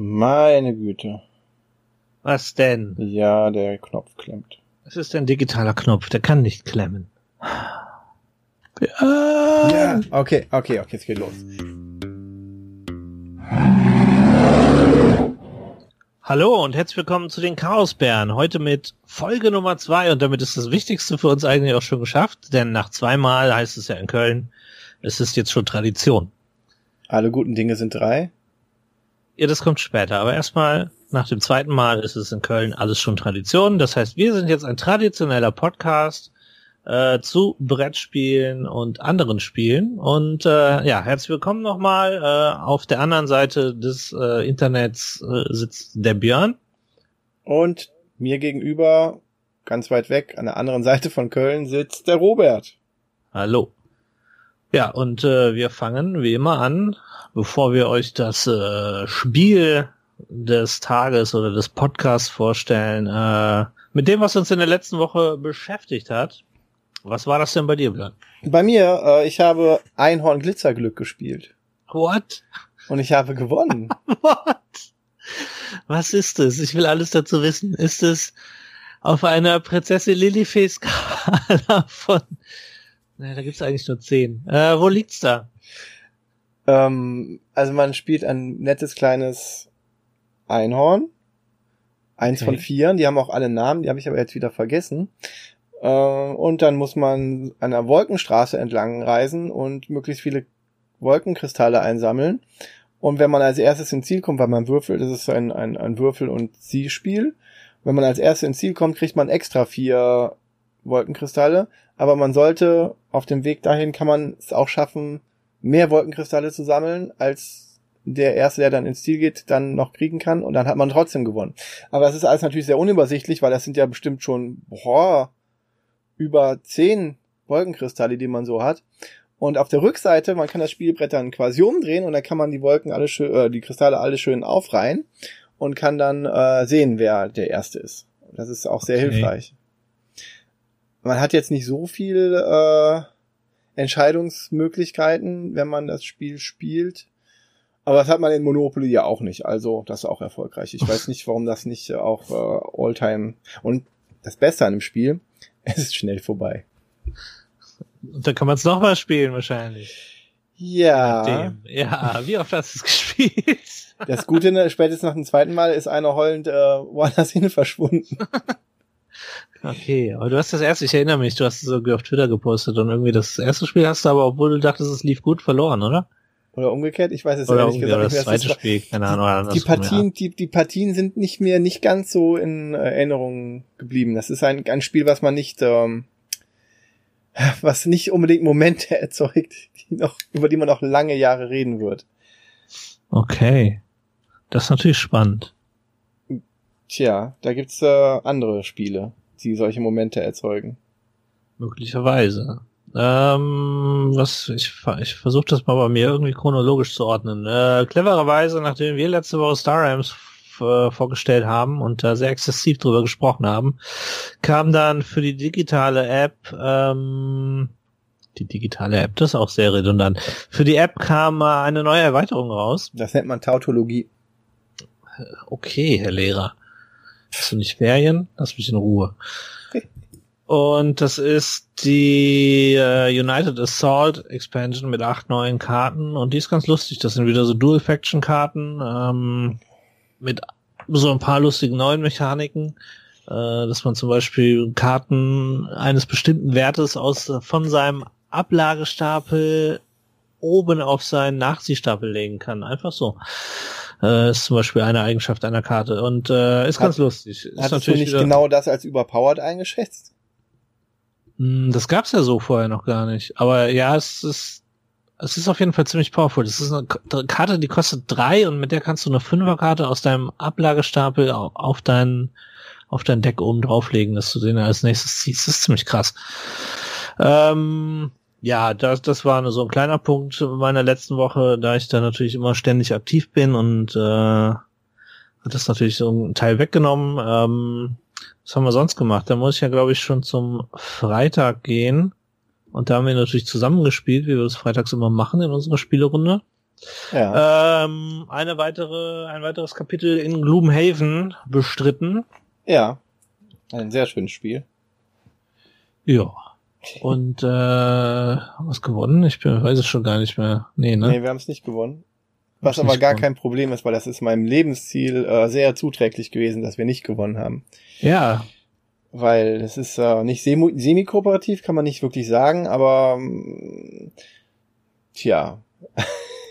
Meine Güte. Was denn? Ja, der Knopf klemmt. Es ist ein digitaler Knopf, der kann nicht klemmen. Ja. ja. Okay, okay, okay, es geht los. Hallo und herzlich willkommen zu den Chaosbären. Heute mit Folge Nummer zwei und damit ist das Wichtigste für uns eigentlich auch schon geschafft, denn nach zweimal heißt es ja in Köln, es ist jetzt schon Tradition. Alle guten Dinge sind drei. Ja, das kommt später. Aber erstmal, nach dem zweiten Mal ist es in Köln alles schon Tradition. Das heißt, wir sind jetzt ein traditioneller Podcast äh, zu Brettspielen und anderen Spielen. Und äh, ja, herzlich willkommen nochmal. Äh, auf der anderen Seite des äh, Internets äh, sitzt der Björn. Und mir gegenüber, ganz weit weg, an der anderen Seite von Köln, sitzt der Robert. Hallo. Ja, und äh, wir fangen wie immer an bevor wir euch das äh, Spiel des Tages oder des Podcasts vorstellen, äh, mit dem, was uns in der letzten Woche beschäftigt hat. Was war das denn bei dir, Björn? Bei mir, äh, ich habe Einhorn Glitzerglück gespielt. What? Und ich habe gewonnen. What? Was ist es? Ich will alles dazu wissen. Ist es auf einer Prinzessin Lilifee Skala von, naja, da gibt's eigentlich nur zehn. Äh, wo liegt's da? Ähm, also man spielt ein nettes kleines Einhorn. Eins okay. von vier. Die haben auch alle Namen, die habe ich aber jetzt wieder vergessen. Äh, und dann muss man an einer Wolkenstraße entlang reisen und möglichst viele Wolkenkristalle einsammeln. Und wenn man als erstes ins Ziel kommt, weil man würfelt, das ist ein, ein, ein Würfel- und Zielspiel. Wenn man als erstes ins Ziel kommt, kriegt man extra vier Wolkenkristalle. Aber man sollte auf dem Weg dahin kann man es auch schaffen, mehr Wolkenkristalle zu sammeln, als der erste, der dann ins Ziel geht, dann noch kriegen kann und dann hat man trotzdem gewonnen. Aber es ist alles natürlich sehr unübersichtlich, weil das sind ja bestimmt schon boah, über zehn Wolkenkristalle, die man so hat. Und auf der Rückseite, man kann das Spielbrett dann quasi umdrehen und dann kann man die Wolken alle schön, äh, die Kristalle alle schön aufreihen und kann dann äh, sehen, wer der erste ist. Das ist auch sehr okay. hilfreich. Man hat jetzt nicht so viel äh, Entscheidungsmöglichkeiten, wenn man das Spiel spielt. Aber das hat man in Monopoly ja auch nicht. Also das ist auch erfolgreich. Ich weiß nicht, warum das nicht auch äh, Alltime und das Beste an dem Spiel, es ist schnell vorbei. Und dann kann man es nochmal spielen wahrscheinlich. Ja. Ja, wie oft hast du es gespielt? Das Gute, ne, spätestens nach dem zweiten Mal ist einer heulend äh, woanders hin verschwunden. Okay, aber du hast das erste, ich erinnere mich, du hast es irgendwie auf Twitter gepostet und irgendwie das erste Spiel hast du aber, obwohl du dachtest, es lief gut, verloren, oder? Oder umgekehrt, ich weiß es oder ehrlich gesagt nicht mehr. Das zweite Spiel, keine Ahnung. Die, die Partien, ja. die, die Partien sind nicht mehr, nicht ganz so in Erinnerung geblieben. Das ist ein, ein Spiel, was man nicht, ähm, was nicht unbedingt Momente erzeugt, die noch, über die man noch lange Jahre reden wird. Okay. Das ist natürlich spannend. Tja, da gibt's äh, andere Spiele die solche Momente erzeugen. Möglicherweise. Ähm, was ich, ich versuche das mal bei mir irgendwie chronologisch zu ordnen. Äh, clevererweise, nachdem wir letzte Woche Star Rams äh, vorgestellt haben und da sehr exzessiv drüber gesprochen haben, kam dann für die digitale App ähm, die digitale App, das ist auch sehr redundant. Für die App kam äh, eine neue Erweiterung raus. Das nennt man Tautologie. Okay, Herr Lehrer. Hast du nicht Ferien? Lass mich in Ruhe. Und das ist die äh, United Assault Expansion mit acht neuen Karten und die ist ganz lustig. Das sind wieder so Dual Faction Karten ähm, mit so ein paar lustigen neuen Mechaniken, äh, dass man zum Beispiel Karten eines bestimmten Wertes aus von seinem Ablagestapel oben auf seinen Nachziehstapel legen kann. Einfach so. Äh, ist zum Beispiel eine Eigenschaft einer Karte und äh, ist Hat, ganz lustig. Ist hattest natürlich du nicht wieder, genau das als überpowered eingeschätzt? Mh, hm, das gab's ja so vorher noch gar nicht. Aber ja, es ist es ist auf jeden Fall ziemlich powerful. Das ist eine Karte, die kostet drei und mit der kannst du eine Fünferkarte aus deinem Ablagestapel auf dein, auf dein Deck oben drauflegen, dass du den als nächstes ziehst. Das ist ziemlich krass. Ähm, ja, das, das war so ein kleiner Punkt meiner letzten Woche, da ich da natürlich immer ständig aktiv bin und äh, hat das natürlich so einen Teil weggenommen. Ähm, was haben wir sonst gemacht? Da muss ich ja, glaube ich, schon zum Freitag gehen. Und da haben wir natürlich zusammengespielt, wie wir das freitags immer machen in unserer Spielerunde. Ja. Ähm, eine weitere, ein weiteres Kapitel in Gloomhaven bestritten. Ja. Ein sehr schönes Spiel. Ja. Und äh, haben wir gewonnen? Ich bin, weiß es schon gar nicht mehr. Nee, ne? Nee, wir haben es nicht gewonnen. Was aber gar gewonnen. kein Problem ist, weil das ist meinem Lebensziel äh, sehr zuträglich gewesen, dass wir nicht gewonnen haben. Ja. Weil es ist äh, nicht semi-kooperativ, kann man nicht wirklich sagen, aber ähm, tja.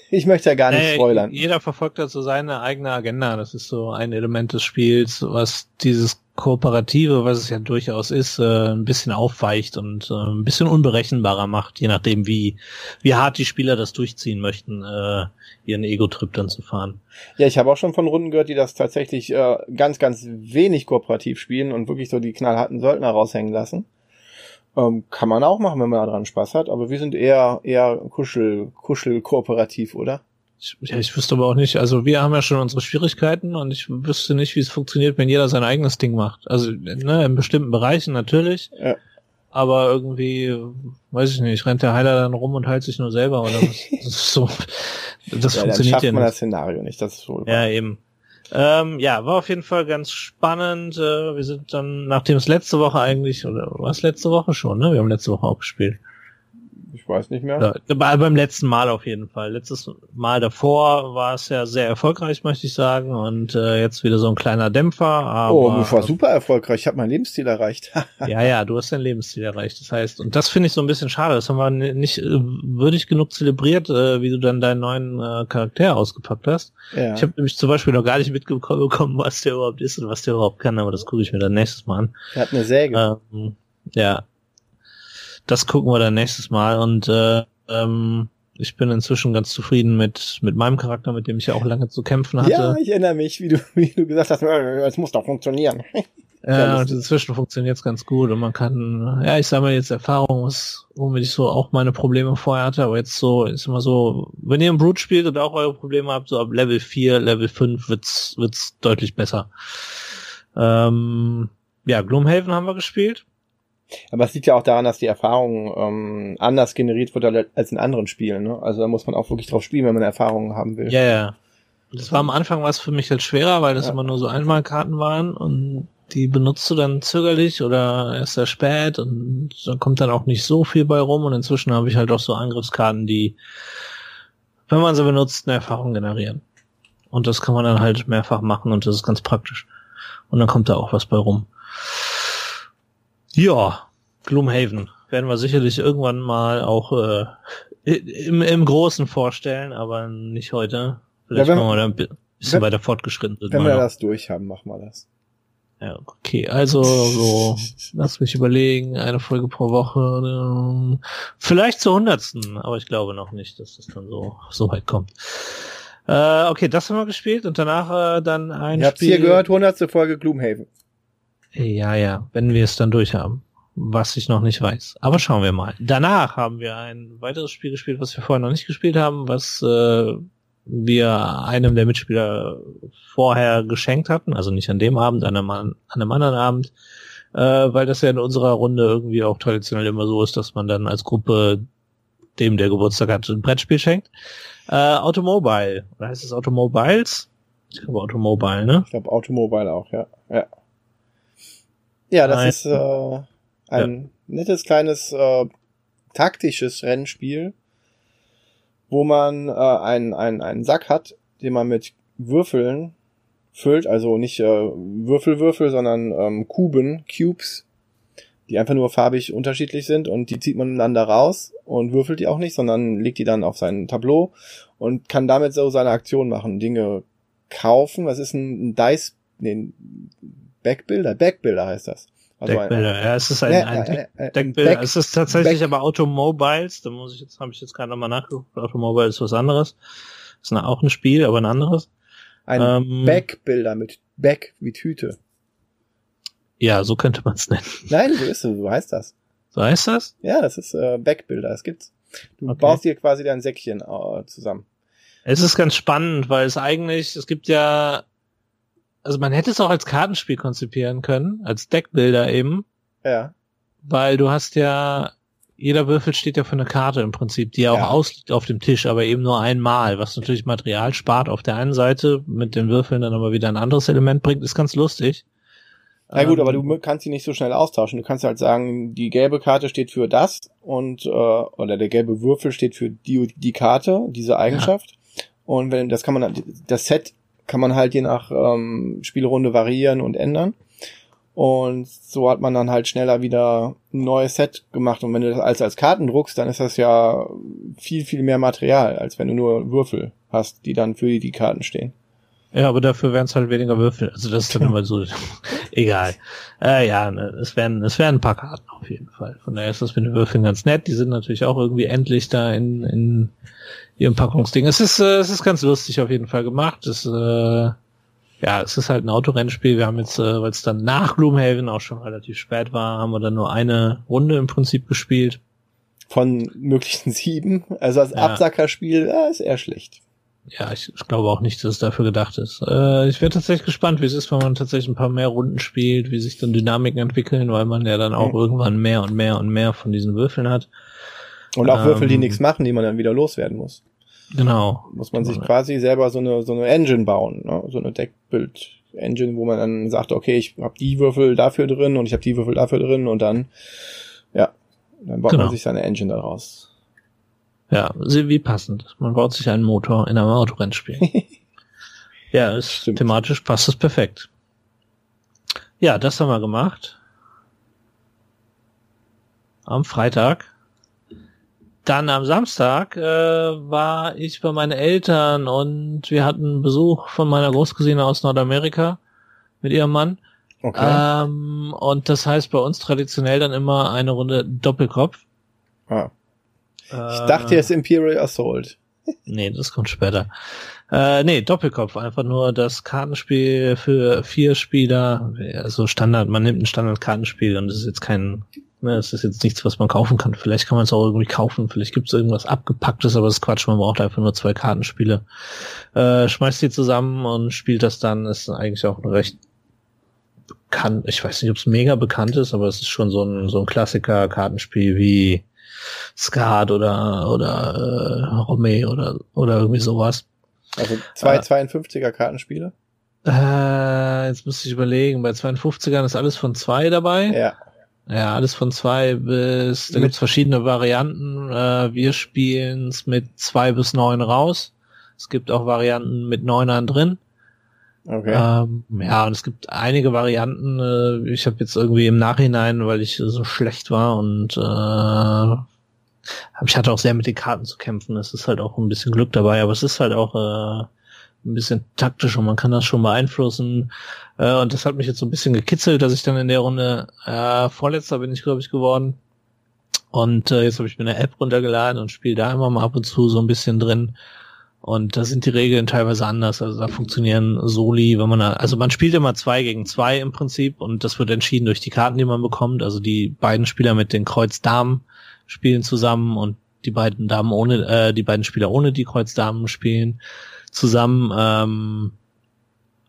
ich möchte ja gar nicht spoilern. Jeder verfolgt so seine eigene Agenda. Das ist so ein Element des Spiels, was dieses Kooperative, was es ja durchaus ist, äh, ein bisschen aufweicht und äh, ein bisschen unberechenbarer macht, je nachdem, wie, wie hart die Spieler das durchziehen möchten, äh, ihren Ego-Trip dann zu fahren. Ja, ich habe auch schon von Runden gehört, die das tatsächlich äh, ganz, ganz wenig kooperativ spielen und wirklich so die knallharten Söldner raushängen lassen. Ähm, kann man auch machen, wenn man daran Spaß hat, aber wir sind eher, eher kuschel, kuschel kooperativ, oder? Ich, ja, ich wüsste aber auch nicht, also wir haben ja schon unsere Schwierigkeiten und ich wüsste nicht, wie es funktioniert, wenn jeder sein eigenes Ding macht. Also ne, in bestimmten Bereichen natürlich. Ja. Aber irgendwie, weiß ich nicht, rennt der Heiler dann rum und heilt sich nur selber oder was? Das ist so. Das ja, funktioniert dann schafft ja man nicht. das Szenario nicht, das ist wohl. Ja, eben. Ähm, ja, war auf jeden Fall ganz spannend. Äh, wir sind dann, nachdem es letzte Woche eigentlich, oder was letzte Woche schon, ne? Wir haben letzte Woche auch gespielt ich weiß nicht mehr. Ja, beim letzten Mal auf jeden Fall. Letztes Mal davor war es ja sehr erfolgreich, möchte ich sagen. Und äh, jetzt wieder so ein kleiner Dämpfer. Aber, oh, ich war super erfolgreich. Ich habe mein Lebensziel erreicht. ja, ja, du hast dein Lebensziel erreicht. Das heißt, und das finde ich so ein bisschen schade. Das haben wir nicht äh, würdig genug zelebriert, äh, wie du dann deinen neuen äh, Charakter ausgepackt hast. Ja. Ich habe nämlich zum Beispiel noch gar nicht mitbekommen, was der überhaupt ist und was der überhaupt kann, aber das gucke ich mir dann nächstes Mal an. Er hat eine Säge. Ähm, ja, das gucken wir dann nächstes Mal und äh, ähm, ich bin inzwischen ganz zufrieden mit, mit meinem Charakter, mit dem ich ja auch lange zu kämpfen hatte. Ja, ich erinnere mich, wie du, wie du gesagt hast, äh, es muss doch funktionieren. Ja, und inzwischen funktioniert es ganz gut und man kann, ja, ich sammle jetzt Erfahrung, was, womit ich so auch meine Probleme vorher hatte, aber jetzt so, ist immer so, wenn ihr im Brute spielt und auch eure Probleme habt, so ab Level 4, Level 5 wird's, wird's deutlich besser. Ähm, ja, Gloomhaven haben wir gespielt. Aber es liegt ja auch daran, dass die Erfahrung ähm, anders generiert wird als in anderen Spielen. Ne? Also da muss man auch wirklich drauf spielen, wenn man Erfahrungen haben will. Ja, ja. Das war am Anfang was für mich halt schwerer, weil das ja. immer nur so Einmalkarten waren und die benutzt du dann zögerlich oder erst sehr spät und da kommt dann auch nicht so viel bei rum und inzwischen habe ich halt auch so Angriffskarten, die, wenn man sie benutzt, eine Erfahrung generieren. Und das kann man dann halt mehrfach machen und das ist ganz praktisch. Und dann kommt da auch was bei rum. Ja, Gloomhaven werden wir sicherlich irgendwann mal auch äh, im, im Großen vorstellen, aber nicht heute. Vielleicht ja, wenn, machen wir da ein bisschen wenn, weiter fortgeschritten Wenn wir noch. das durch haben, machen wir das. Ja, okay, also so, lass mich überlegen, eine Folge pro Woche, äh, vielleicht zur hundertsten, aber ich glaube noch nicht, dass das dann so, so weit kommt. Äh, okay, das haben wir gespielt und danach äh, dann ein Ihr Spiel. Ihr habt hier gehört, hundertste Folge Gloomhaven. Ja, ja, wenn wir es dann durch haben. Was ich noch nicht weiß. Aber schauen wir mal. Danach haben wir ein weiteres Spiel gespielt, was wir vorher noch nicht gespielt haben, was äh, wir einem der Mitspieler vorher geschenkt hatten. Also nicht an dem Abend, an einem, an einem anderen Abend. Äh, weil das ja in unserer Runde irgendwie auch traditionell immer so ist, dass man dann als Gruppe dem, der Geburtstag hat, ein Brettspiel schenkt. Äh, Automobile. Oder heißt es Automobiles? Ich glaube Automobile, ne? Ich glaube Automobile auch, ja. Ja. Ja, das Nein. ist äh, ein ja. nettes kleines äh, taktisches Rennspiel, wo man äh, einen, einen, einen Sack hat, den man mit Würfeln füllt, also nicht äh, Würfelwürfel, sondern ähm, Kuben, Cubes, die einfach nur farbig unterschiedlich sind und die zieht man dann da raus und würfelt die auch nicht, sondern legt die dann auf sein Tableau und kann damit so seine Aktion machen, Dinge kaufen. Was ist ein, ein Dice, nee, Backbuilder? Backbuilder heißt das. Also Deckbilder, ein, ja, es ist ein, äh, ein Deck, äh, Deckbilder. Back, es ist tatsächlich Back, aber Automobiles, da muss ich jetzt, habe ich jetzt gerade nochmal nachgeguckt, Automobile ist was anderes. Ist eine, auch ein Spiel, aber ein anderes. Ein ähm, Backbilder mit Back wie Tüte. Ja, so könnte man es nennen. Nein, so ist es, so heißt das. So heißt das? Ja, das ist äh, Backbilder, das gibt's. Du okay. baust dir quasi dein Säckchen äh, zusammen. Es ist ganz spannend, weil es eigentlich, es gibt ja also man hätte es auch als Kartenspiel konzipieren können, als Deckbilder eben. Ja. Weil du hast ja jeder Würfel steht ja für eine Karte im Prinzip, die ja auch ausliegt auf dem Tisch, aber eben nur einmal, was natürlich Material spart auf der einen Seite, mit den Würfeln dann aber wieder ein anderes Element bringt, ist ganz lustig. Na gut, aber ähm, du kannst sie nicht so schnell austauschen. Du kannst halt sagen, die gelbe Karte steht für das und äh, oder der gelbe Würfel steht für die die Karte, diese Eigenschaft. Ja. Und wenn das kann man das Set kann man halt je nach ähm, Spielrunde variieren und ändern. Und so hat man dann halt schneller wieder ein neues Set gemacht. Und wenn du das als, als Karten druckst, dann ist das ja viel, viel mehr Material, als wenn du nur Würfel hast, die dann für die Karten stehen. Ja, aber dafür wären es halt weniger Würfel. Also das ist dann immer so egal. Äh, ja, ne, es werden es werden ein paar Karten auf jeden Fall. Von daher ist das mit den Würfeln ganz nett. Die sind natürlich auch irgendwie endlich da in, in ihrem Packungsding. Es ist äh, es ist ganz lustig auf jeden Fall gemacht. Es äh, ja, es ist halt ein Autorennspiel. Wir haben jetzt, äh, weil es dann nach Gloomhaven auch schon relativ spät war, haben wir dann nur eine Runde im Prinzip gespielt. Von möglichen sieben. Also als ja. Absackerspiel ja, ist eher schlecht. Ja, ich, ich glaube auch nicht, dass es dafür gedacht ist. Äh, ich wäre tatsächlich gespannt, wie es ist, wenn man tatsächlich ein paar mehr Runden spielt, wie sich dann Dynamiken entwickeln, weil man ja dann auch mhm. irgendwann mehr und mehr und mehr von diesen Würfeln hat. Und auch Würfel, die ähm, nichts machen, die man dann wieder loswerden muss. Genau. Muss man sich quasi selber so eine, so eine Engine bauen, ne? so eine Deckbild-Engine, wo man dann sagt, okay, ich habe die Würfel dafür drin und ich habe die Würfel dafür drin und dann, ja, dann baut genau. man sich seine Engine daraus. Ja, wie passend. Man baut sich einen Motor in einem Autorennspiel. ja, ist Stimmt. thematisch passt es perfekt. Ja, das haben wir gemacht. Am Freitag. Dann am Samstag äh, war ich bei meinen Eltern und wir hatten Besuch von meiner Großcousine aus Nordamerika mit ihrem Mann. Okay. Ähm, und das heißt bei uns traditionell dann immer eine Runde Doppelkopf. Ah. Ich äh, dachte jetzt Imperial Assault. nee, das kommt später. Äh, nee, Doppelkopf, einfach nur das Kartenspiel für vier Spieler, also Standard, man nimmt ein Standard-Kartenspiel und es ist jetzt kein Ne, es ist jetzt nichts, was man kaufen kann. Vielleicht kann man es auch irgendwie kaufen. Vielleicht gibt es irgendwas abgepacktes, aber das ist Quatsch. Man braucht einfach nur zwei Kartenspiele. Äh, schmeißt die zusammen und spielt das dann. Ist eigentlich auch ein recht bekannt. Ich weiß nicht, ob es mega bekannt ist, aber es ist schon so ein, so ein Klassiker-Kartenspiel wie Skat oder, oder äh, Rome oder, oder irgendwie sowas. Also zwei äh, 52er Kartenspiele? Äh, jetzt müsste ich überlegen. Bei 52ern ist alles von zwei dabei. Ja. Ja, alles von zwei bis, da gibt's verschiedene Varianten. Äh, wir spielen es mit zwei bis neun raus. Es gibt auch Varianten mit neunern drin. Okay. Ähm, ja, und es gibt einige Varianten. Äh, ich habe jetzt irgendwie im Nachhinein, weil ich so schlecht war und äh, ich hatte auch sehr mit den Karten zu kämpfen. Es ist halt auch ein bisschen Glück dabei, aber es ist halt auch äh, ein bisschen taktisch und man kann das schon beeinflussen. Äh, und das hat mich jetzt so ein bisschen gekitzelt, dass ich dann in der Runde äh, vorletzter bin ich, glaube ich, geworden. Und äh, jetzt habe ich mir eine App runtergeladen und spiele da immer mal ab und zu so ein bisschen drin. Und da sind die Regeln teilweise anders. Also da funktionieren Soli, wenn man, also man spielt immer zwei gegen zwei im Prinzip und das wird entschieden durch die Karten, die man bekommt. Also die beiden Spieler mit den Kreuz-Damen spielen zusammen und die beiden Damen ohne, äh, die beiden Spieler ohne die Kreuz-Damen spielen zusammen. Ähm,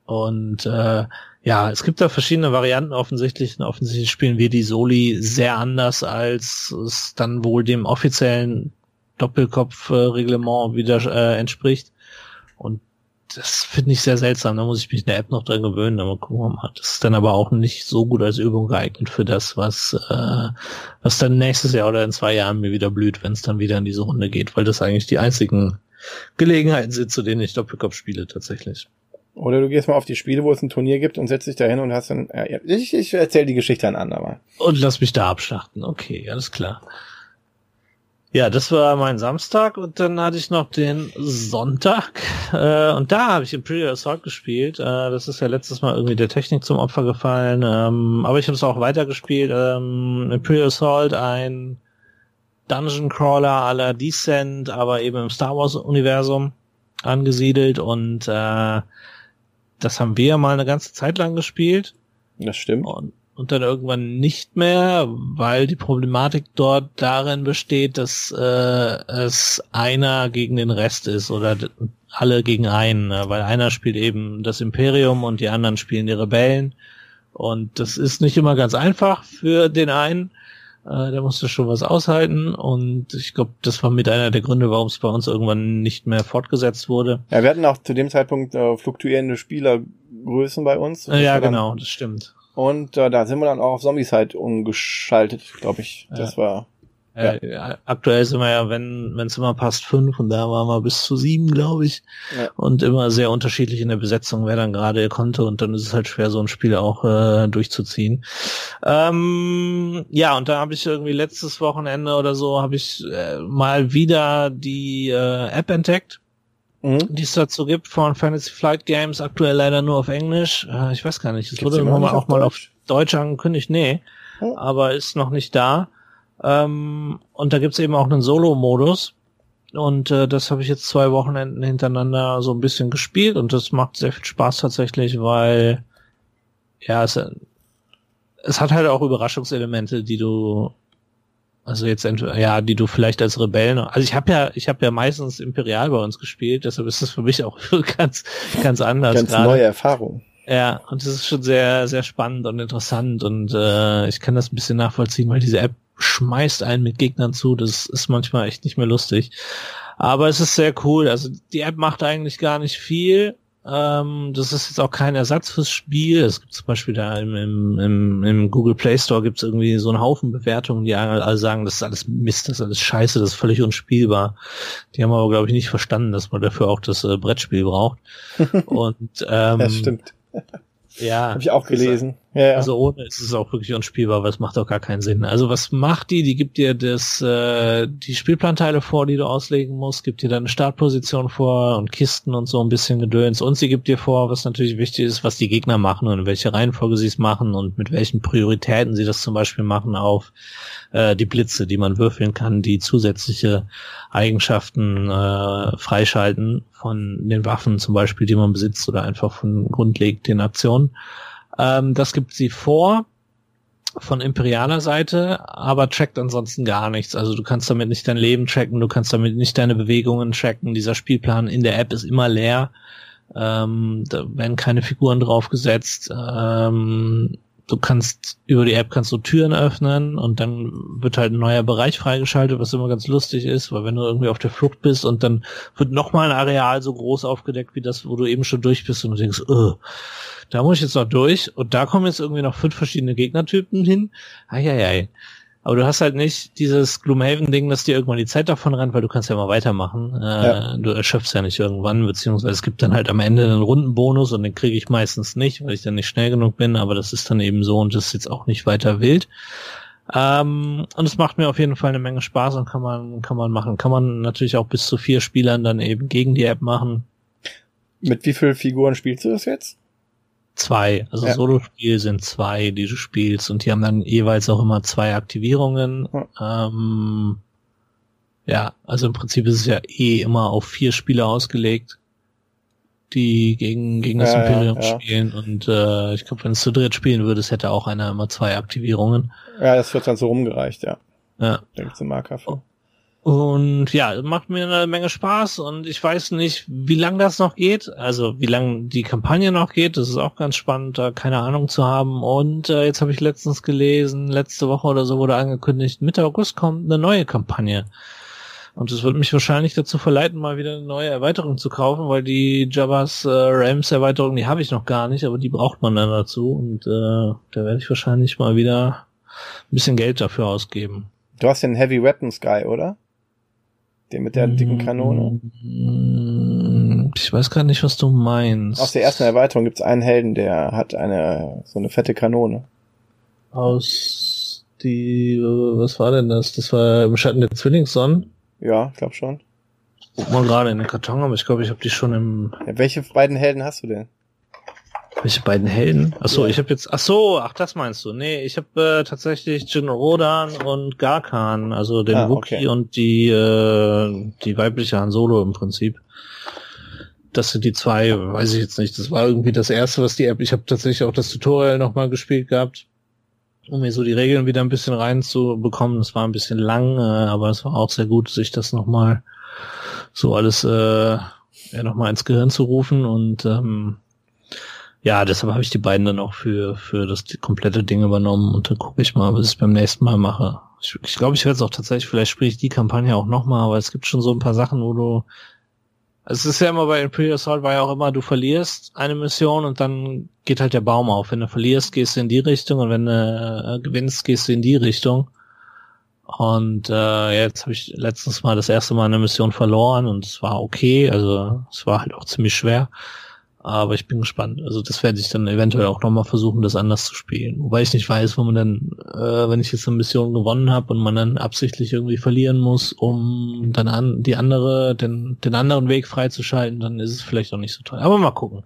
und äh, ja, es gibt da verschiedene Varianten offensichtlich. Offensichtlich spielen wir die Soli sehr anders, als es dann wohl dem offiziellen Doppelkopf-Reglement wieder äh, entspricht. Und das finde ich sehr seltsam. Da muss ich mich in der App noch dran gewöhnen. Aber gucken wir mal. Das ist dann aber auch nicht so gut als Übung geeignet für das, was, äh, was dann nächstes Jahr oder in zwei Jahren mir wieder blüht, wenn es dann wieder in diese Runde geht, weil das eigentlich die einzigen Gelegenheiten sind, zu denen ich Doppelkopf spiele tatsächlich. Oder du gehst mal auf die Spiele, wo es ein Turnier gibt und setzt dich da hin und hast dann. Ja, ich, ich erzähle die Geschichte ein andermal. Und lass mich da abschlachten. Okay, alles klar. Ja, das war mein Samstag und dann hatte ich noch den Sonntag äh, und da habe ich Imperial Assault gespielt. Äh, das ist ja letztes Mal irgendwie der Technik zum Opfer gefallen, ähm, aber ich habe es auch weitergespielt. Ähm, Imperial Assault, ein Dungeon Crawler aller Descent, aber eben im Star Wars Universum angesiedelt und äh, das haben wir mal eine ganze Zeit lang gespielt. Das stimmt. Und, und dann irgendwann nicht mehr, weil die Problematik dort darin besteht, dass äh, es einer gegen den Rest ist oder alle gegen einen, ne? weil einer spielt eben das Imperium und die anderen spielen die Rebellen. Und das ist nicht immer ganz einfach für den einen. Äh, der musste schon was aushalten und ich glaube, das war mit einer der Gründe, warum es bei uns irgendwann nicht mehr fortgesetzt wurde. Ja, wir hatten auch zu dem Zeitpunkt äh, fluktuierende Spielergrößen bei uns. Äh, ja, genau, das stimmt. Und äh, da sind wir dann auch auf Zombies halt umgeschaltet, glaube ich. Das ja. war ja. aktuell sind wir ja, wenn wenn es immer passt, fünf und da waren wir bis zu sieben, glaube ich. Ja. Und immer sehr unterschiedlich in der Besetzung, wer dann gerade konnte und dann ist es halt schwer, so ein Spiel auch äh, durchzuziehen. Ähm, ja, und da habe ich irgendwie letztes Wochenende oder so, habe ich äh, mal wieder die äh, App entdeckt. Mhm. die es dazu gibt von Fantasy Flight Games, aktuell leider nur auf Englisch. Äh, ich weiß gar nicht, es wurde immer auch mal auf Deutsch angekündigt, nee, mhm. aber ist noch nicht da. Ähm, und da gibt's eben auch einen Solo-Modus. Und äh, das habe ich jetzt zwei Wochenenden hintereinander so ein bisschen gespielt und das macht sehr viel Spaß tatsächlich, weil ja, es, es hat halt auch Überraschungselemente, die du also jetzt entweder, ja, die du vielleicht als Rebellen. Also ich habe ja, ich habe ja meistens Imperial bei uns gespielt, deshalb ist das für mich auch ganz, ganz anders. Ganz grade. neue Erfahrung. Ja, und das ist schon sehr, sehr spannend und interessant und äh, ich kann das ein bisschen nachvollziehen, weil diese App schmeißt einen mit Gegnern zu. Das ist manchmal echt nicht mehr lustig. Aber es ist sehr cool. Also die App macht eigentlich gar nicht viel. Ähm, das ist jetzt auch kein Ersatz fürs Spiel. Es gibt zum Beispiel da im, im, im, im Google Play Store gibt es irgendwie so einen Haufen Bewertungen, die alle sagen, das ist alles Mist, das ist alles Scheiße, das ist völlig unspielbar. Die haben aber, glaube ich, nicht verstanden, dass man dafür auch das äh, Brettspiel braucht. Und ähm, das stimmt. Ja. Habe ich auch gelesen. Ja, ja. Also ohne ist es auch wirklich unspielbar, weil es macht auch gar keinen Sinn. Also was macht die? Die gibt dir das, äh, die Spielplanteile vor, die du auslegen musst, gibt dir deine Startposition vor und Kisten und so ein bisschen Gedöns. Und sie gibt dir vor, was natürlich wichtig ist, was die Gegner machen und in welche Reihenfolge sie es machen und mit welchen Prioritäten sie das zum Beispiel machen auf äh, die Blitze, die man würfeln kann, die zusätzliche Eigenschaften äh, freischalten von den Waffen zum Beispiel, die man besitzt oder einfach von grundlegenden Aktionen. Ähm, das gibt sie vor von imperialer Seite, aber trackt ansonsten gar nichts. Also du kannst damit nicht dein Leben tracken, du kannst damit nicht deine Bewegungen tracken. Dieser Spielplan in der App ist immer leer. Ähm, da werden keine Figuren draufgesetzt. Ähm, du kannst über die App kannst du Türen öffnen und dann wird halt ein neuer Bereich freigeschaltet, was immer ganz lustig ist, weil wenn du irgendwie auf der Flucht bist und dann wird nochmal ein Areal so groß aufgedeckt wie das, wo du eben schon durch bist und du denkst, oh, da muss ich jetzt noch durch und da kommen jetzt irgendwie noch fünf verschiedene Gegnertypen hin. Eieiei. Aber du hast halt nicht dieses Gloomhaven-Ding, dass dir irgendwann die Zeit davon rennt, weil du kannst ja mal weitermachen. Äh, ja. Du erschöpfst ja nicht irgendwann, beziehungsweise es gibt dann halt am Ende einen Rundenbonus und den kriege ich meistens nicht, weil ich dann nicht schnell genug bin, aber das ist dann eben so und das ist jetzt auch nicht weiter wild. Ähm, und es macht mir auf jeden Fall eine Menge Spaß und kann man, kann man machen. Kann man natürlich auch bis zu vier Spielern dann eben gegen die App machen. Mit wie vielen Figuren spielst du das jetzt? Zwei. Also ja. Solo-Spiel sind zwei, die du spielst und die haben dann jeweils auch immer zwei Aktivierungen. Ja. Ähm, ja, also im Prinzip ist es ja eh immer auf vier Spieler ausgelegt, die gegen, gegen das ja, Imperium spielen. Und äh, ich glaube, wenn es zu dritt spielen würdest, hätte auch einer immer zwei Aktivierungen. Ja, das wird dann so rumgereicht, ja. Ja. Da gibt's einen Marker für. Und ja, macht mir eine Menge Spaß und ich weiß nicht, wie lang das noch geht. Also wie lang die Kampagne noch geht. Das ist auch ganz spannend, da keine Ahnung zu haben. Und äh, jetzt habe ich letztens gelesen, letzte Woche oder so wurde angekündigt, Mitte August kommt eine neue Kampagne. Und es wird mich wahrscheinlich dazu verleiten, mal wieder eine neue Erweiterung zu kaufen, weil die Jabba's äh, Rams Erweiterung, die habe ich noch gar nicht, aber die braucht man dann dazu. Und äh, da werde ich wahrscheinlich mal wieder ein bisschen Geld dafür ausgeben. Du hast den Heavy Weapons Guy, oder? Den mit der dicken Kanone. Mm, ich weiß gar nicht, was du meinst. Aus der ersten Erweiterung gibt's einen Helden, der hat eine so eine fette Kanone. Aus die was war denn das? Das war im Schatten der Zwillingssonnen. Ja, ich glaube schon. Guck mal gerade in den Karton, aber ich glaube, ich habe die schon im. Ja, welche beiden Helden hast du denn? Welche beiden Helden? Ach so, ja. ich habe jetzt. Ach so, ach das meinst du? Nee, ich habe äh, tatsächlich Jin Rodan und Garkan, also den ah, Wookie okay. und die äh, die weibliche Han Solo im Prinzip. Das sind die zwei, weiß ich jetzt nicht. Das war irgendwie das erste, was die App. Ich habe tatsächlich auch das Tutorial nochmal gespielt gehabt, um mir so die Regeln wieder ein bisschen reinzubekommen. Das war ein bisschen lang, äh, aber es war auch sehr gut, sich das nochmal so alles äh, ja, nochmal ins Gehirn zu rufen und ähm, ja, deshalb habe ich die beiden dann auch für, für das komplette Ding übernommen und dann gucke ich mal, was ich beim nächsten Mal mache. Ich glaube, ich, glaub, ich werde es auch tatsächlich, vielleicht spiele ich die Kampagne auch nochmal, aber es gibt schon so ein paar Sachen, wo du. Es ist ja immer bei Imperial Assault war ja auch immer, du verlierst eine Mission und dann geht halt der Baum auf. Wenn du verlierst, gehst du in die Richtung und wenn du äh, gewinnst, gehst du in die Richtung. Und äh, jetzt habe ich letztens mal das erste Mal eine Mission verloren und es war okay, also es war halt auch ziemlich schwer. Aber ich bin gespannt. Also das werde ich dann eventuell auch nochmal versuchen, das anders zu spielen. Wobei ich nicht weiß, wo man dann, äh, wenn ich jetzt eine Mission gewonnen habe und man dann absichtlich irgendwie verlieren muss, um dann an die andere, den, den anderen Weg freizuschalten, dann ist es vielleicht auch nicht so toll. Aber mal gucken.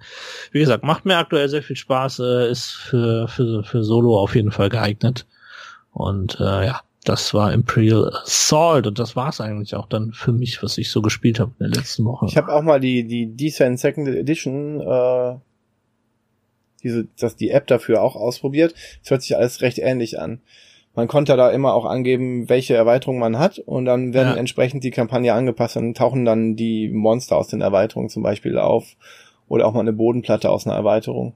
Wie gesagt, macht mir aktuell sehr viel Spaß, äh, ist für, für, für Solo auf jeden Fall geeignet. Und äh, ja, das war Imperial Assault und das war es eigentlich auch dann für mich, was ich so gespielt habe in der letzten Woche. Ich habe auch mal die die Descent Second Edition äh, diese das die App dafür auch ausprobiert. Es hört sich alles recht ähnlich an. Man konnte da immer auch angeben, welche Erweiterung man hat und dann werden ja. entsprechend die Kampagne angepasst und tauchen dann die Monster aus den Erweiterungen zum Beispiel auf oder auch mal eine Bodenplatte aus einer Erweiterung.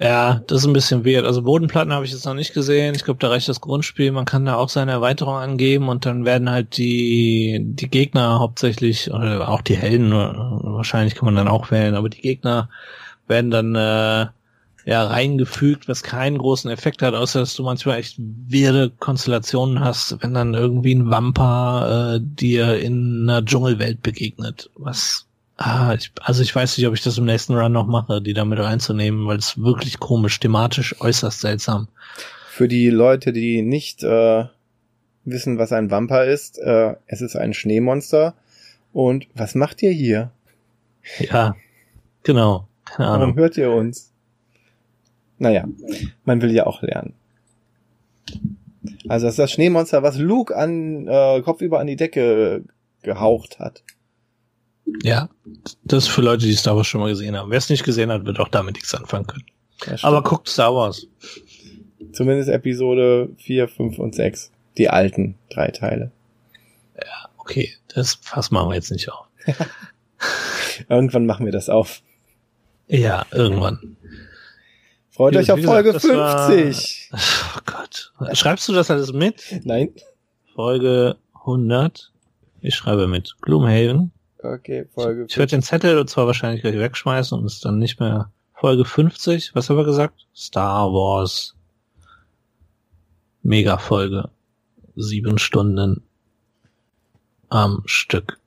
Ja, das ist ein bisschen weird. Also Bodenplatten habe ich jetzt noch nicht gesehen. Ich glaube, da reicht das Grundspiel. Man kann da auch seine Erweiterung angeben und dann werden halt die, die Gegner hauptsächlich, oder auch die Helden, wahrscheinlich kann man dann auch wählen, aber die Gegner werden dann äh, ja reingefügt, was keinen großen Effekt hat, außer dass du manchmal echt wirre Konstellationen hast, wenn dann irgendwie ein Wampa äh, dir in einer Dschungelwelt begegnet, was Ah, ich, also ich weiß nicht, ob ich das im nächsten Run noch mache, die damit reinzunehmen, weil es wirklich komisch, thematisch äußerst seltsam. Für die Leute, die nicht äh, wissen, was ein Vampir ist, äh, es ist ein Schneemonster. Und was macht ihr hier? Ja, genau. Keine Ahnung. Warum hört ihr uns? Naja, man will ja auch lernen. Also das ist das Schneemonster, was Luke an äh, kopfüber an die Decke gehaucht hat. Ja, das ist für Leute, die Star Wars schon mal gesehen haben. Wer es nicht gesehen hat, wird auch damit nichts anfangen können. Aber guckt Star Wars. Zumindest Episode 4, 5 und 6. Die alten drei Teile. Ja, okay. Das Fass machen wir jetzt nicht auf. irgendwann machen wir das auf. Ja, irgendwann. Freut Wie, euch auf Folge gesagt, 50. War, oh Gott. Schreibst du das alles mit? Nein. Folge 100. Ich schreibe mit. Gloomhaven. Okay, Folge. Ich werde den Zettel und zwar wahrscheinlich gleich wegschmeißen und es dann nicht mehr Folge 50. Was haben wir gesagt? Star Wars. Mega Folge. Sieben Stunden am Stück.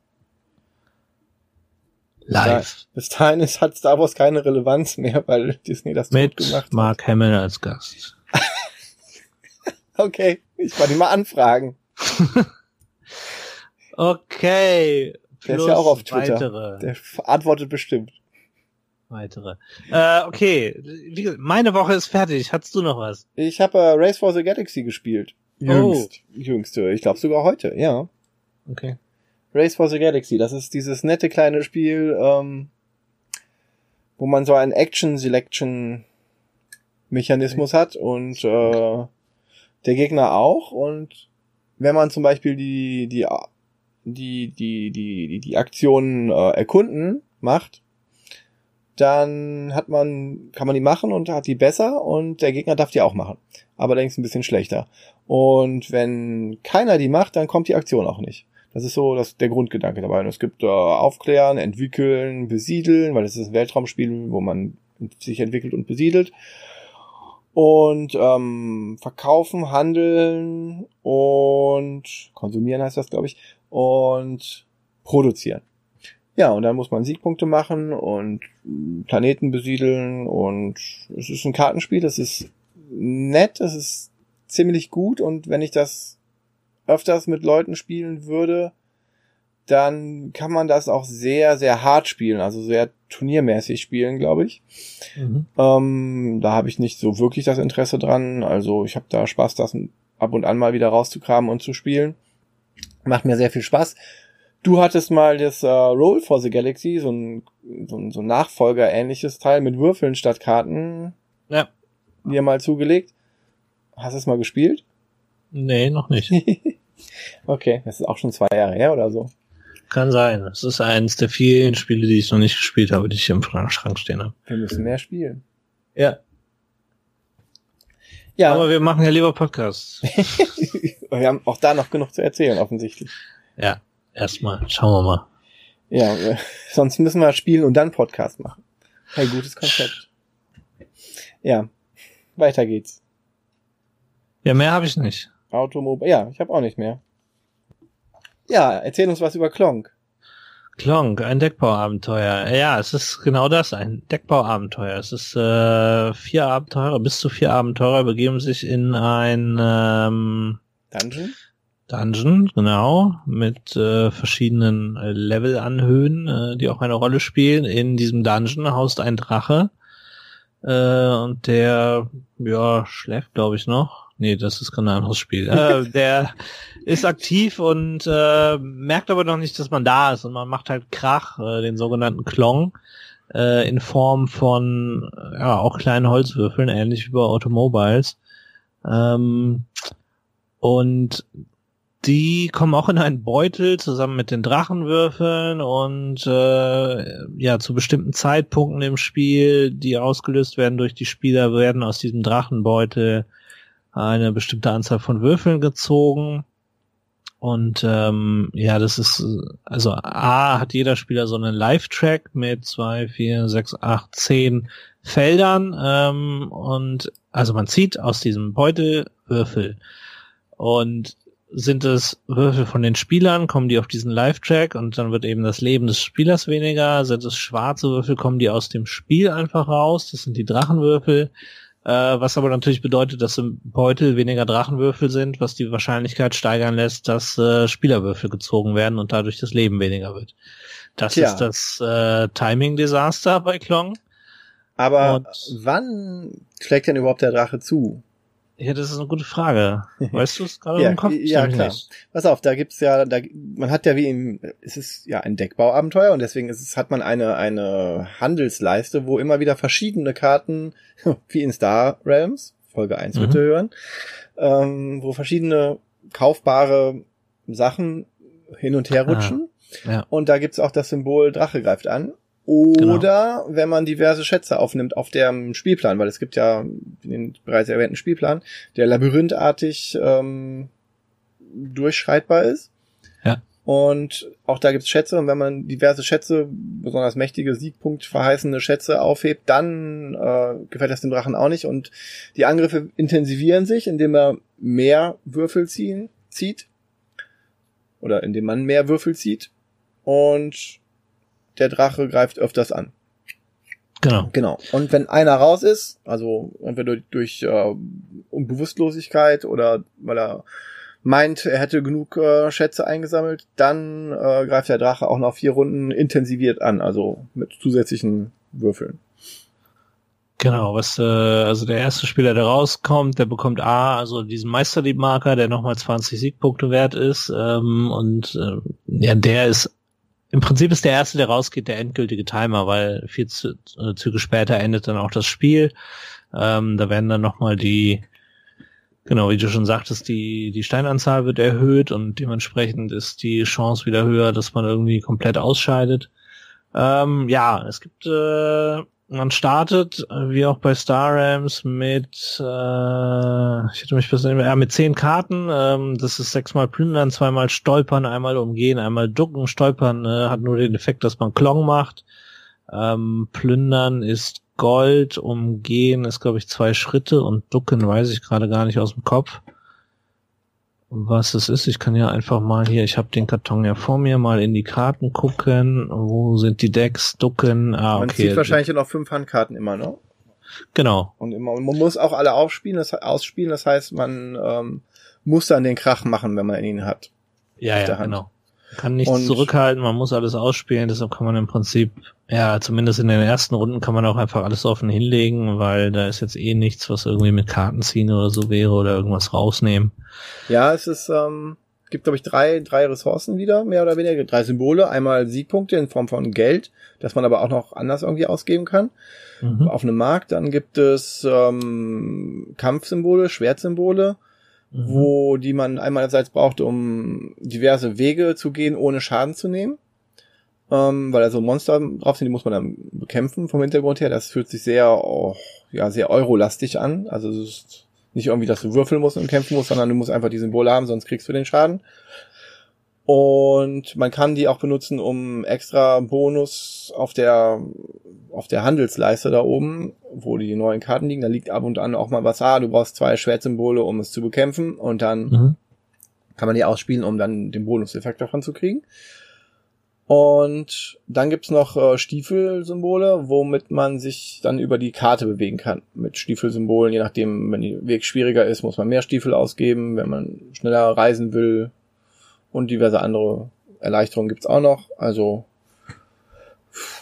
Live. Bis dahin ist, hat Star Wars keine Relevanz mehr, weil Disney das Mit gemacht hat. Mark Hamill als Gast. okay, ich wollte ihn mal anfragen. okay, der ist ja auch auf Twitter. Weitere. Der antwortet bestimmt. Weitere. Äh, okay, meine Woche ist fertig. Hattest du noch was? Ich habe äh, Race for the Galaxy gespielt. Jüngst. Oh. Jüngste. Ich glaube sogar heute, ja. Okay. Race for the Galaxy, das ist dieses nette kleine Spiel, ähm, wo man so einen Action-Selection-Mechanismus hat und äh, der Gegner auch. Und wenn man zum Beispiel die, die die, die, die, die, die Aktionen äh, erkunden macht, dann hat man, kann man die machen und hat die besser und der Gegner darf die auch machen. Aber allerdings ein bisschen schlechter. Und wenn keiner die macht, dann kommt die Aktion auch nicht. Das ist so das, der Grundgedanke dabei. Und es gibt äh, Aufklären, Entwickeln, Besiedeln, weil es ist ein Weltraumspiel, wo man sich entwickelt und besiedelt. Und ähm, verkaufen, handeln und konsumieren heißt das, glaube ich und produzieren. Ja, und dann muss man Siegpunkte machen und Planeten besiedeln und es ist ein Kartenspiel, das ist nett, das ist ziemlich gut und wenn ich das öfters mit Leuten spielen würde, dann kann man das auch sehr, sehr hart spielen, also sehr turniermäßig spielen, glaube ich. Mhm. Ähm, da habe ich nicht so wirklich das Interesse dran. Also ich habe da Spaß, das ab und an mal wieder rauszukramen und zu spielen. Macht mir sehr viel Spaß. Du hattest mal das äh, Roll for the Galaxy, so ein, so ein, so ein Nachfolger-ähnliches Teil mit Würfeln statt Karten. Ja. Dir mal zugelegt. Hast du es mal gespielt? Nee, noch nicht. okay, das ist auch schon zwei Jahre her oder so. Kann sein. Es ist eines der vielen Spiele, die ich noch nicht gespielt habe, die ich im Schrank stehen habe. Wir müssen mehr spielen. Ja. Ja. Aber wir machen ja lieber Podcasts. wir haben auch da noch genug zu erzählen, offensichtlich. Ja, erstmal. Schauen wir mal. Ja, sonst müssen wir spielen und dann Podcast machen. Ein gutes Konzept. Ja, weiter geht's. Ja, mehr habe ich nicht. Automobil. Ja, ich habe auch nicht mehr. Ja, erzähl uns was über Klonk. Klonk, ein Deckbauabenteuer. Ja, es ist genau das, ein Deckbauabenteuer. Es ist äh, vier Abenteurer, bis zu vier Abenteurer begeben sich in ein ähm, Dungeon. Dungeon, genau, mit äh, verschiedenen äh, Levelanhöhen, äh, die auch eine Rolle spielen. In diesem Dungeon haust ein Drache äh, und der ja schläft, glaube ich, noch. Nee, das ist kein anderes Spiel. äh, der ist aktiv und äh, merkt aber noch nicht, dass man da ist. Und man macht halt Krach, äh, den sogenannten Klong, äh, in Form von ja auch kleinen Holzwürfeln, ähnlich wie bei Automobiles. Ähm, und die kommen auch in einen Beutel zusammen mit den Drachenwürfeln und äh, ja zu bestimmten Zeitpunkten im Spiel, die ausgelöst werden durch die Spieler, werden aus diesem Drachenbeutel eine bestimmte Anzahl von Würfeln gezogen. Und ähm, ja, das ist, also A hat jeder Spieler so einen Live-Track mit zwei, vier, sechs, acht, zehn Feldern. Ähm, und also man zieht aus diesem Beutel Würfel. Und sind es Würfel von den Spielern, kommen die auf diesen Live-Track und dann wird eben das Leben des Spielers weniger. Sind es schwarze Würfel, kommen die aus dem Spiel einfach raus. Das sind die Drachenwürfel. Äh, was aber natürlich bedeutet, dass im Beutel weniger Drachenwürfel sind, was die Wahrscheinlichkeit steigern lässt, dass äh, Spielerwürfel gezogen werden und dadurch das Leben weniger wird. Das Tja. ist das äh, Timing-Desaster bei Klong. Aber und wann schlägt denn überhaupt der Drache zu? Ja, das ist eine gute Frage. Weißt du es gerade ja, im Kopf? Ja, klar. Nicht. Pass auf, da gibt's ja, da, man hat ja wie im, es ist ja ein Deckbauabenteuer und deswegen ist es, hat man eine, eine Handelsleiste, wo immer wieder verschiedene Karten, wie in Star Realms, Folge 1 mhm. bitte hören, ähm, wo verschiedene kaufbare Sachen hin und her ah, rutschen. Ah, ja. Und da gibt's auch das Symbol Drache greift an. Oder genau. wenn man diverse Schätze aufnimmt auf dem Spielplan, weil es gibt ja den bereits erwähnten Spielplan, der labyrinthartig ähm, durchschreitbar ist. Ja. Und auch da gibt's Schätze und wenn man diverse Schätze, besonders mächtige Siegpunkt verheißende Schätze aufhebt, dann äh, gefällt das dem Drachen auch nicht und die Angriffe intensivieren sich, indem er mehr Würfel ziehen, zieht oder indem man mehr Würfel zieht und der Drache greift öfters an. Genau. Genau. Und wenn einer raus ist, also entweder durch, durch äh, Bewusstlosigkeit oder weil er meint, er hätte genug äh, Schätze eingesammelt, dann äh, greift der Drache auch nach vier Runden intensiviert an, also mit zusätzlichen Würfeln. Genau, was äh, also der erste Spieler, der rauskommt, der bekommt A, also diesen Meisterliebmarker, der nochmal 20 Siegpunkte wert ist, ähm, und äh, ja, der ist im Prinzip ist der erste, der rausgeht, der endgültige Timer, weil vier äh, Züge später endet dann auch das Spiel. Ähm, da werden dann nochmal die, genau, wie du schon sagtest, die, die Steinanzahl wird erhöht und dementsprechend ist die Chance wieder höher, dass man irgendwie komplett ausscheidet. Ähm, ja, es gibt äh, man startet, wie auch bei Star Rams, mit, äh, ich hätte mich besser, ja, mit zehn Karten. Ähm, das ist sechsmal plündern, zweimal stolpern, einmal umgehen, einmal ducken. Stolpern äh, hat nur den Effekt, dass man Klong macht. Ähm, plündern ist Gold, umgehen ist, glaube ich, zwei Schritte und ducken weiß ich gerade gar nicht aus dem Kopf was es ist. Ich kann ja einfach mal hier, ich habe den Karton ja vor mir, mal in die Karten gucken. Wo sind die Decks? Ducken. Ah, okay. Man zieht wahrscheinlich noch fünf Handkarten immer, ne? Genau. Und immer, man muss auch alle aufspielen, das, ausspielen. Das heißt, man ähm, muss dann den Krach machen, wenn man ihn hat. Ja, ja, genau. Man kann nichts und zurückhalten, man muss alles ausspielen, deshalb kann man im Prinzip, ja, zumindest in den ersten Runden kann man auch einfach alles offen hinlegen, weil da ist jetzt eh nichts, was irgendwie mit Karten ziehen oder so wäre oder irgendwas rausnehmen. Ja, es ist, ähm, gibt, glaube ich, drei, drei Ressourcen wieder, mehr oder weniger, drei Symbole. Einmal Siegpunkte in Form von Geld, das man aber auch noch anders irgendwie ausgeben kann. Mhm. Auf einem Markt. Dann gibt es ähm, Kampfsymbole, Schwertsymbole mhm. wo die man einerseits braucht, um diverse Wege zu gehen, ohne Schaden zu nehmen. Ähm, weil da so Monster drauf sind, die muss man dann bekämpfen vom Hintergrund her. Das fühlt sich sehr, oh, ja, sehr eurolastig an. Also es ist Nicht irgendwie, dass du würfeln musst und kämpfen musst, sondern du musst einfach die Symbole haben, sonst kriegst du den Schaden. Und man kann die auch benutzen, um extra Bonus auf der, auf der Handelsleiste da oben, wo die neuen Karten liegen, da liegt ab und an auch mal was, ah, du brauchst zwei Schwertsymbole, um es zu bekämpfen und dann mhm. kann man die ausspielen, um dann den Bonuseffekt davon zu kriegen. Und dann gibt's noch äh, Stiefelsymbole, womit man sich dann über die Karte bewegen kann. Mit Stiefelsymbolen, je nachdem, wenn der Weg schwieriger ist, muss man mehr Stiefel ausgeben. Wenn man schneller reisen will, und diverse andere Erleichterungen gibt's auch noch. Also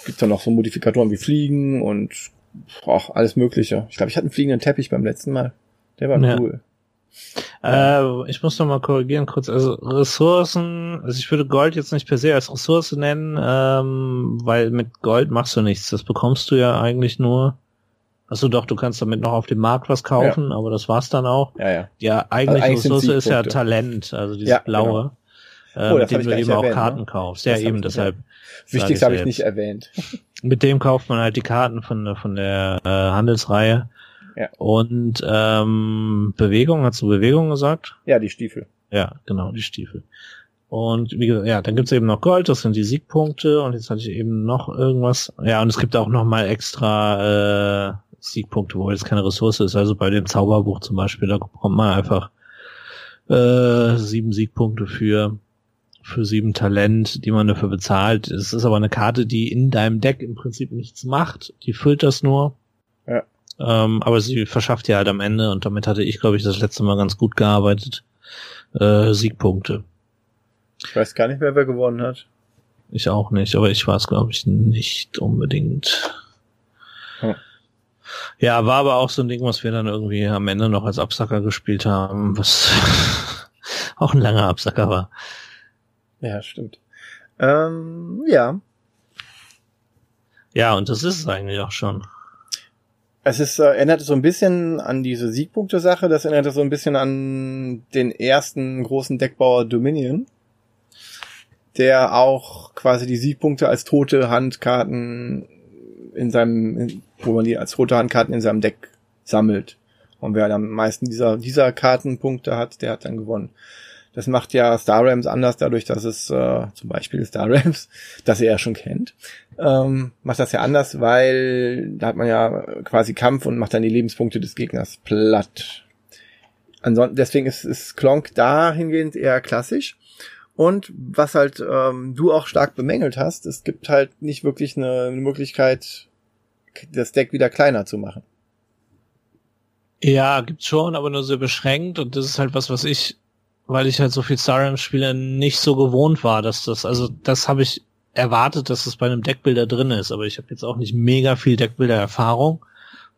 gibt's dann noch so Modifikatoren wie Fliegen und auch alles Mögliche. Ich glaube, ich hatte einen fliegenden Teppich beim letzten Mal. Der war ja. cool. Äh, ich muss noch mal korrigieren kurz. Also Ressourcen, also ich würde Gold jetzt nicht per se als Ressource nennen, ähm, weil mit Gold machst du nichts. Das bekommst du ja eigentlich nur. Achso, doch, du kannst damit noch auf dem Markt was kaufen, ja. aber das war's dann auch. Ja, ja. Die eigentliche also Ressource ist ja Talent, also dieses ja, blaue. Genau äh, oh, mit dem du eben auch Karten ne? kaufst. Ja, eben, deshalb. Wichtigste habe ich nicht erwähnt. Mit dem kauft man halt die Karten von, von der äh, Handelsreihe. Ja. Und ähm, Bewegung, hast du Bewegung gesagt? Ja, die Stiefel. Ja, genau, die Stiefel. Und wie gesagt, ja, dann gibt's eben noch Gold, das sind die Siegpunkte und jetzt hatte ich eben noch irgendwas. Ja, und es gibt auch noch mal extra äh, Siegpunkte, wo jetzt keine Ressource ist. Also bei dem Zauberbuch zum Beispiel, da bekommt man einfach äh, sieben Siegpunkte für für sieben Talent, die man dafür bezahlt. Es ist aber eine Karte, die in deinem Deck im Prinzip nichts macht. Die füllt das nur. Ja. Ähm, aber sie verschafft ja halt am Ende und damit hatte ich, glaube ich, das letzte Mal ganz gut gearbeitet. Äh, Siegpunkte. Ich weiß gar nicht mehr, wer gewonnen hat. Ich auch nicht, aber ich war es, glaube ich, nicht unbedingt. Hm. Ja, war aber auch so ein Ding, was wir dann irgendwie am Ende noch als Absacker gespielt haben, was auch ein langer Absacker war. Ja, stimmt. Ähm, ja. Ja, und das ist es eigentlich auch schon. Es ist, äh, erinnert so ein bisschen an diese Siegpunkte-Sache, das erinnert so ein bisschen an den ersten großen Deckbauer Dominion, der auch quasi die Siegpunkte als tote Handkarten in seinem, wo man die als tote Handkarten in seinem Deck sammelt. Und wer am meisten dieser, dieser Kartenpunkte hat, der hat dann gewonnen. Das macht ja Star Rams anders, dadurch, dass es äh, zum Beispiel Star Rams, das ihr ja schon kennt, ähm, macht das ja anders, weil da hat man ja quasi Kampf und macht dann die Lebenspunkte des Gegners platt. Ansonsten, deswegen ist, ist Klonk dahingehend eher klassisch. Und was halt ähm, du auch stark bemängelt hast, es gibt halt nicht wirklich eine, Möglichkeit, das Deck wieder kleiner zu machen. Ja, gibt's schon, aber nur sehr beschränkt und das ist halt was, was ich weil ich halt so viel Star Realms Spiele nicht so gewohnt war, dass das, also das habe ich erwartet, dass das bei einem Deckbilder drin ist, aber ich habe jetzt auch nicht mega viel Deckbilder-Erfahrung.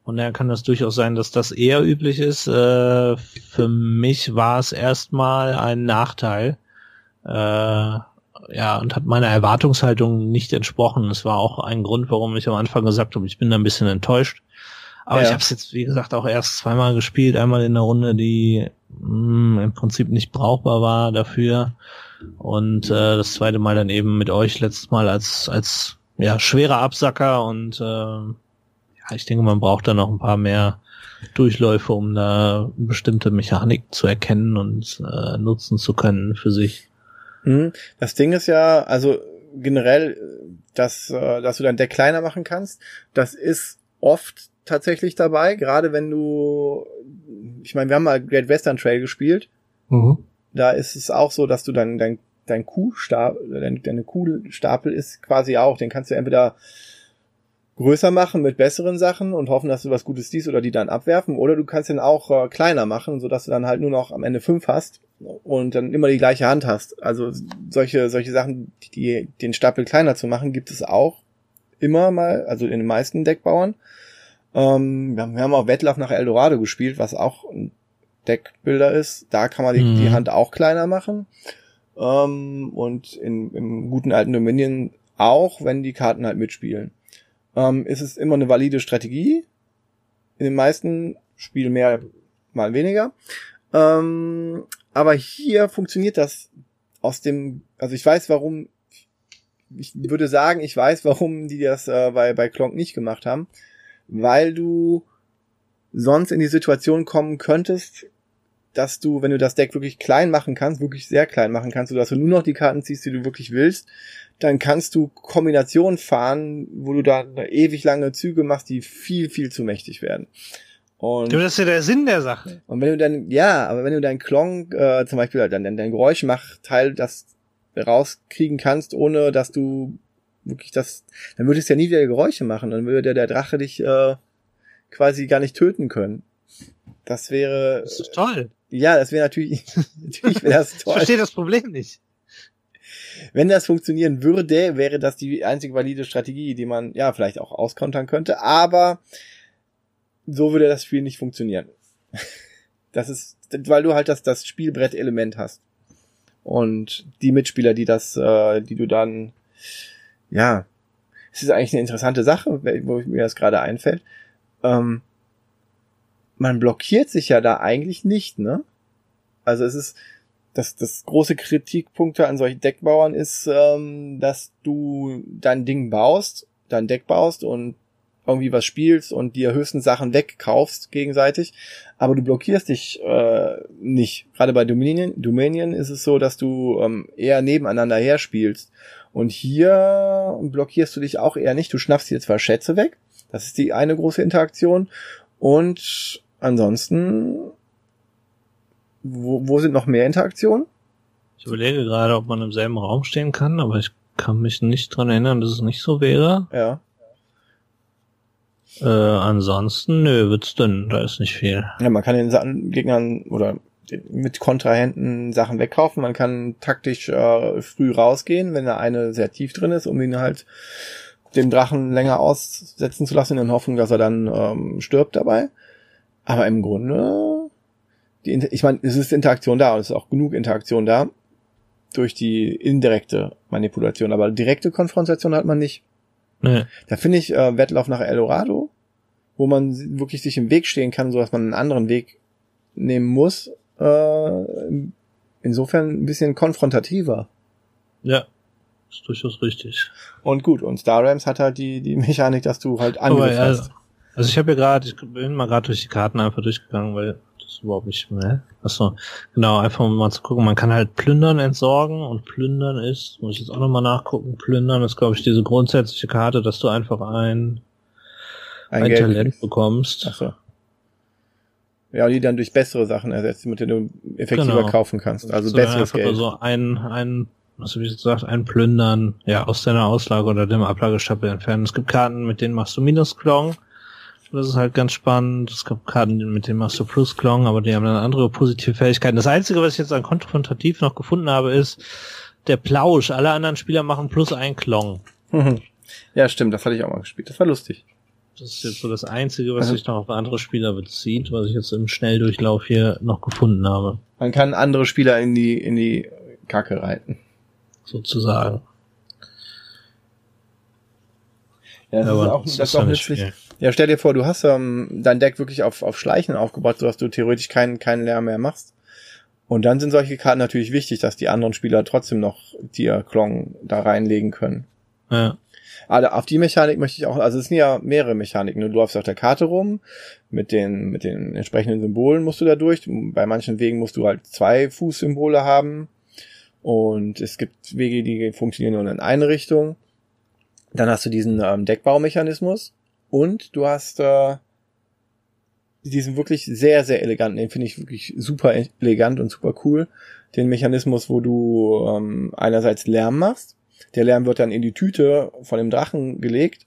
Und daher kann das durchaus sein, dass das eher üblich ist. Äh, für mich war es erstmal ein Nachteil. Äh, ja, und hat meiner Erwartungshaltung nicht entsprochen. Es war auch ein Grund, warum ich am Anfang gesagt habe, ich bin da ein bisschen enttäuscht. Aber ja. ich habe es jetzt, wie gesagt, auch erst zweimal gespielt. Einmal in der Runde, die mh, hm, im Prinzip nicht brauchbar war dafür. Und äh, das zweite Mal dann eben mit euch letztes Mal als, als ja, schwerer Absacker und äh, ja, ich denke, man braucht da noch ein paar mehr Durchläufe, um da bestimmte Mechanik zu erkennen und äh, nutzen zu können für sich. Mhm. Das Ding ist ja, also generell, dass, äh, dass du dein Deck kleiner machen kannst, das ist oft tatsächlich dabei, gerade wenn du, ich meine, wir haben mal Great Western Trail gespielt. Mhm. Da ist es auch so, dass du dann dein, dein Kuhstapel, dein, deine Kuhstapel ist quasi auch, den kannst du entweder größer machen mit besseren Sachen und hoffen, dass du was Gutes siehst oder die dann abwerfen, oder du kannst den auch äh, kleiner machen, so dass du dann halt nur noch am Ende fünf hast und dann immer die gleiche Hand hast. Also solche solche Sachen, die den Stapel kleiner zu machen, gibt es auch immer mal, also in den meisten Deckbauern. Ähm, wir, haben, wir haben auch Wettlauf nach Eldorado gespielt, was auch ein Deckbilder ist. Da kann man die, mhm. die Hand auch kleiner machen. Ähm, und in, im guten alten Dominion auch, wenn die Karten halt mitspielen. Ähm, ist es immer eine valide Strategie. In den meisten Spielen mehr, mal weniger. Ähm, aber hier funktioniert das aus dem, also ich weiß, warum, ich würde sagen, ich weiß, warum die das äh, bei, bei Klonk nicht gemacht haben weil du sonst in die Situation kommen könntest, dass du, wenn du das Deck wirklich klein machen kannst, wirklich sehr klein machen kannst, sodass du nur noch die Karten ziehst, die du wirklich willst, dann kannst du Kombinationen fahren, wo du da ewig lange Züge machst, die viel, viel zu mächtig werden. Und das ist ja der Sinn der Sache. Und wenn du dann, ja, aber wenn du dein Klong, äh, zum Beispiel dein, dein, dein Geräuschmachteil, das rauskriegen kannst, ohne dass du wirklich das, dann würdest du ja nie wieder Geräusche machen, dann würde der, der Drache dich äh, quasi gar nicht töten können. Das wäre. Das ist toll. Ja, das wäre natürlich, natürlich wäre das toll. Ich verstehe das Problem nicht. Wenn das funktionieren würde, wäre das die einzige valide Strategie, die man ja vielleicht auch auskontern könnte, aber so würde das Spiel nicht funktionieren. Das ist, weil du halt das, das Spielbrett-Element hast. Und die Mitspieler, die das, äh, die du dann, ja, es ist eigentlich eine interessante Sache, wo mir das gerade einfällt. Ähm, man blockiert sich ja da eigentlich nicht, ne? Also es ist, das, das große Kritikpunkte an solchen Deckbauern ist, ähm, dass du dein Ding baust, dein Deck baust und irgendwie was spielst und dir höchstens Sachen wegkaufst gegenseitig, aber du blockierst dich äh, nicht. Gerade bei Dominion, Dominion ist es so, dass du ähm, eher nebeneinander her spielst. Und hier blockierst du dich auch eher nicht. Du schnappst dir zwar Schätze weg, das ist die eine große Interaktion. Und ansonsten, wo, wo sind noch mehr Interaktionen? Ich überlege gerade, ob man im selben Raum stehen kann, aber ich kann mich nicht dran erinnern, dass es nicht so wäre. Ja. Äh, ansonsten, nö, wird's dünn, da ist nicht viel. Ja, man kann den Gegnern oder mit Kontrahenten Sachen wegkaufen. Man kann taktisch äh, früh rausgehen, wenn da eine sehr tief drin ist, um ihn halt dem Drachen länger aussetzen zu lassen, in Hoffnung, dass er dann ähm, stirbt dabei. Aber im Grunde, die, ich meine, es ist Interaktion da und es ist auch genug Interaktion da durch die indirekte Manipulation, aber direkte Konfrontation hat man nicht. Nee. Da finde ich äh, Wettlauf nach Eldorado, wo man wirklich sich im Weg stehen kann, so dass man einen anderen Weg nehmen muss, äh, insofern ein bisschen konfrontativer. Ja, ist durchaus richtig. Und gut, und Star Rams hat halt die, die Mechanik, dass du halt Angriff ja, hast. Also ich habe ja gerade, ich bin mal gerade durch die Karten einfach durchgegangen, weil das überhaupt nicht mehr. Achso, genau, einfach um mal zu gucken. Man kann halt plündern entsorgen und plündern ist, muss ich jetzt auch nochmal nachgucken, plündern ist, glaube ich, diese grundsätzliche Karte, dass du einfach ein, ein, ein Talent bekommst. Achso. Ja, die dann durch bessere Sachen ersetzt, mit denen du effektiver genau. kaufen kannst. Also so besseres Geld. So ein, ein, was habe ich gesagt, ein Plündern, ja, aus deiner Auslage oder dem Ablagestapel entfernen. Es gibt Karten, mit denen machst du Minusklong. Das ist halt ganz spannend. Es gibt Karten, mit denen machst du Plusklong, aber die haben dann andere positive Fähigkeiten. Das Einzige, was ich jetzt an konfrontativ noch gefunden habe, ist der Plausch. Alle anderen Spieler machen plus ein Klong. Ja, stimmt, das hatte ich auch mal gespielt. Das war lustig. Das ist jetzt so das Einzige, was sich noch auf andere Spieler bezieht, was ich jetzt im Schnelldurchlauf hier noch gefunden habe. Man kann andere Spieler in die, in die Kacke reiten. Sozusagen. Ja, das ja, ist auch, das ist auch nützlich. Ja, stell dir vor, du hast ähm, dein Deck wirklich auf, auf Schleichen aufgebaut, sodass du theoretisch keinen, keinen Lärm mehr machst. Und dann sind solche Karten natürlich wichtig, dass die anderen Spieler trotzdem noch dir Klong da reinlegen können. Ja. Aber auf die Mechanik möchte ich auch, also es sind ja mehrere Mechaniken. Du läufst auf der Karte rum, mit den, mit den entsprechenden Symbolen musst du da durch. Bei manchen Wegen musst du halt zwei Fußsymbole haben. Und es gibt Wege, die funktionieren nur in eine Richtung. Dann hast du diesen ähm, Deckbaumechanismus und du hast äh, diesen wirklich sehr, sehr eleganten, den finde ich wirklich super elegant und super cool, den Mechanismus, wo du ähm, einerseits Lärm machst der Lärm wird dann in die Tüte von dem Drachen gelegt,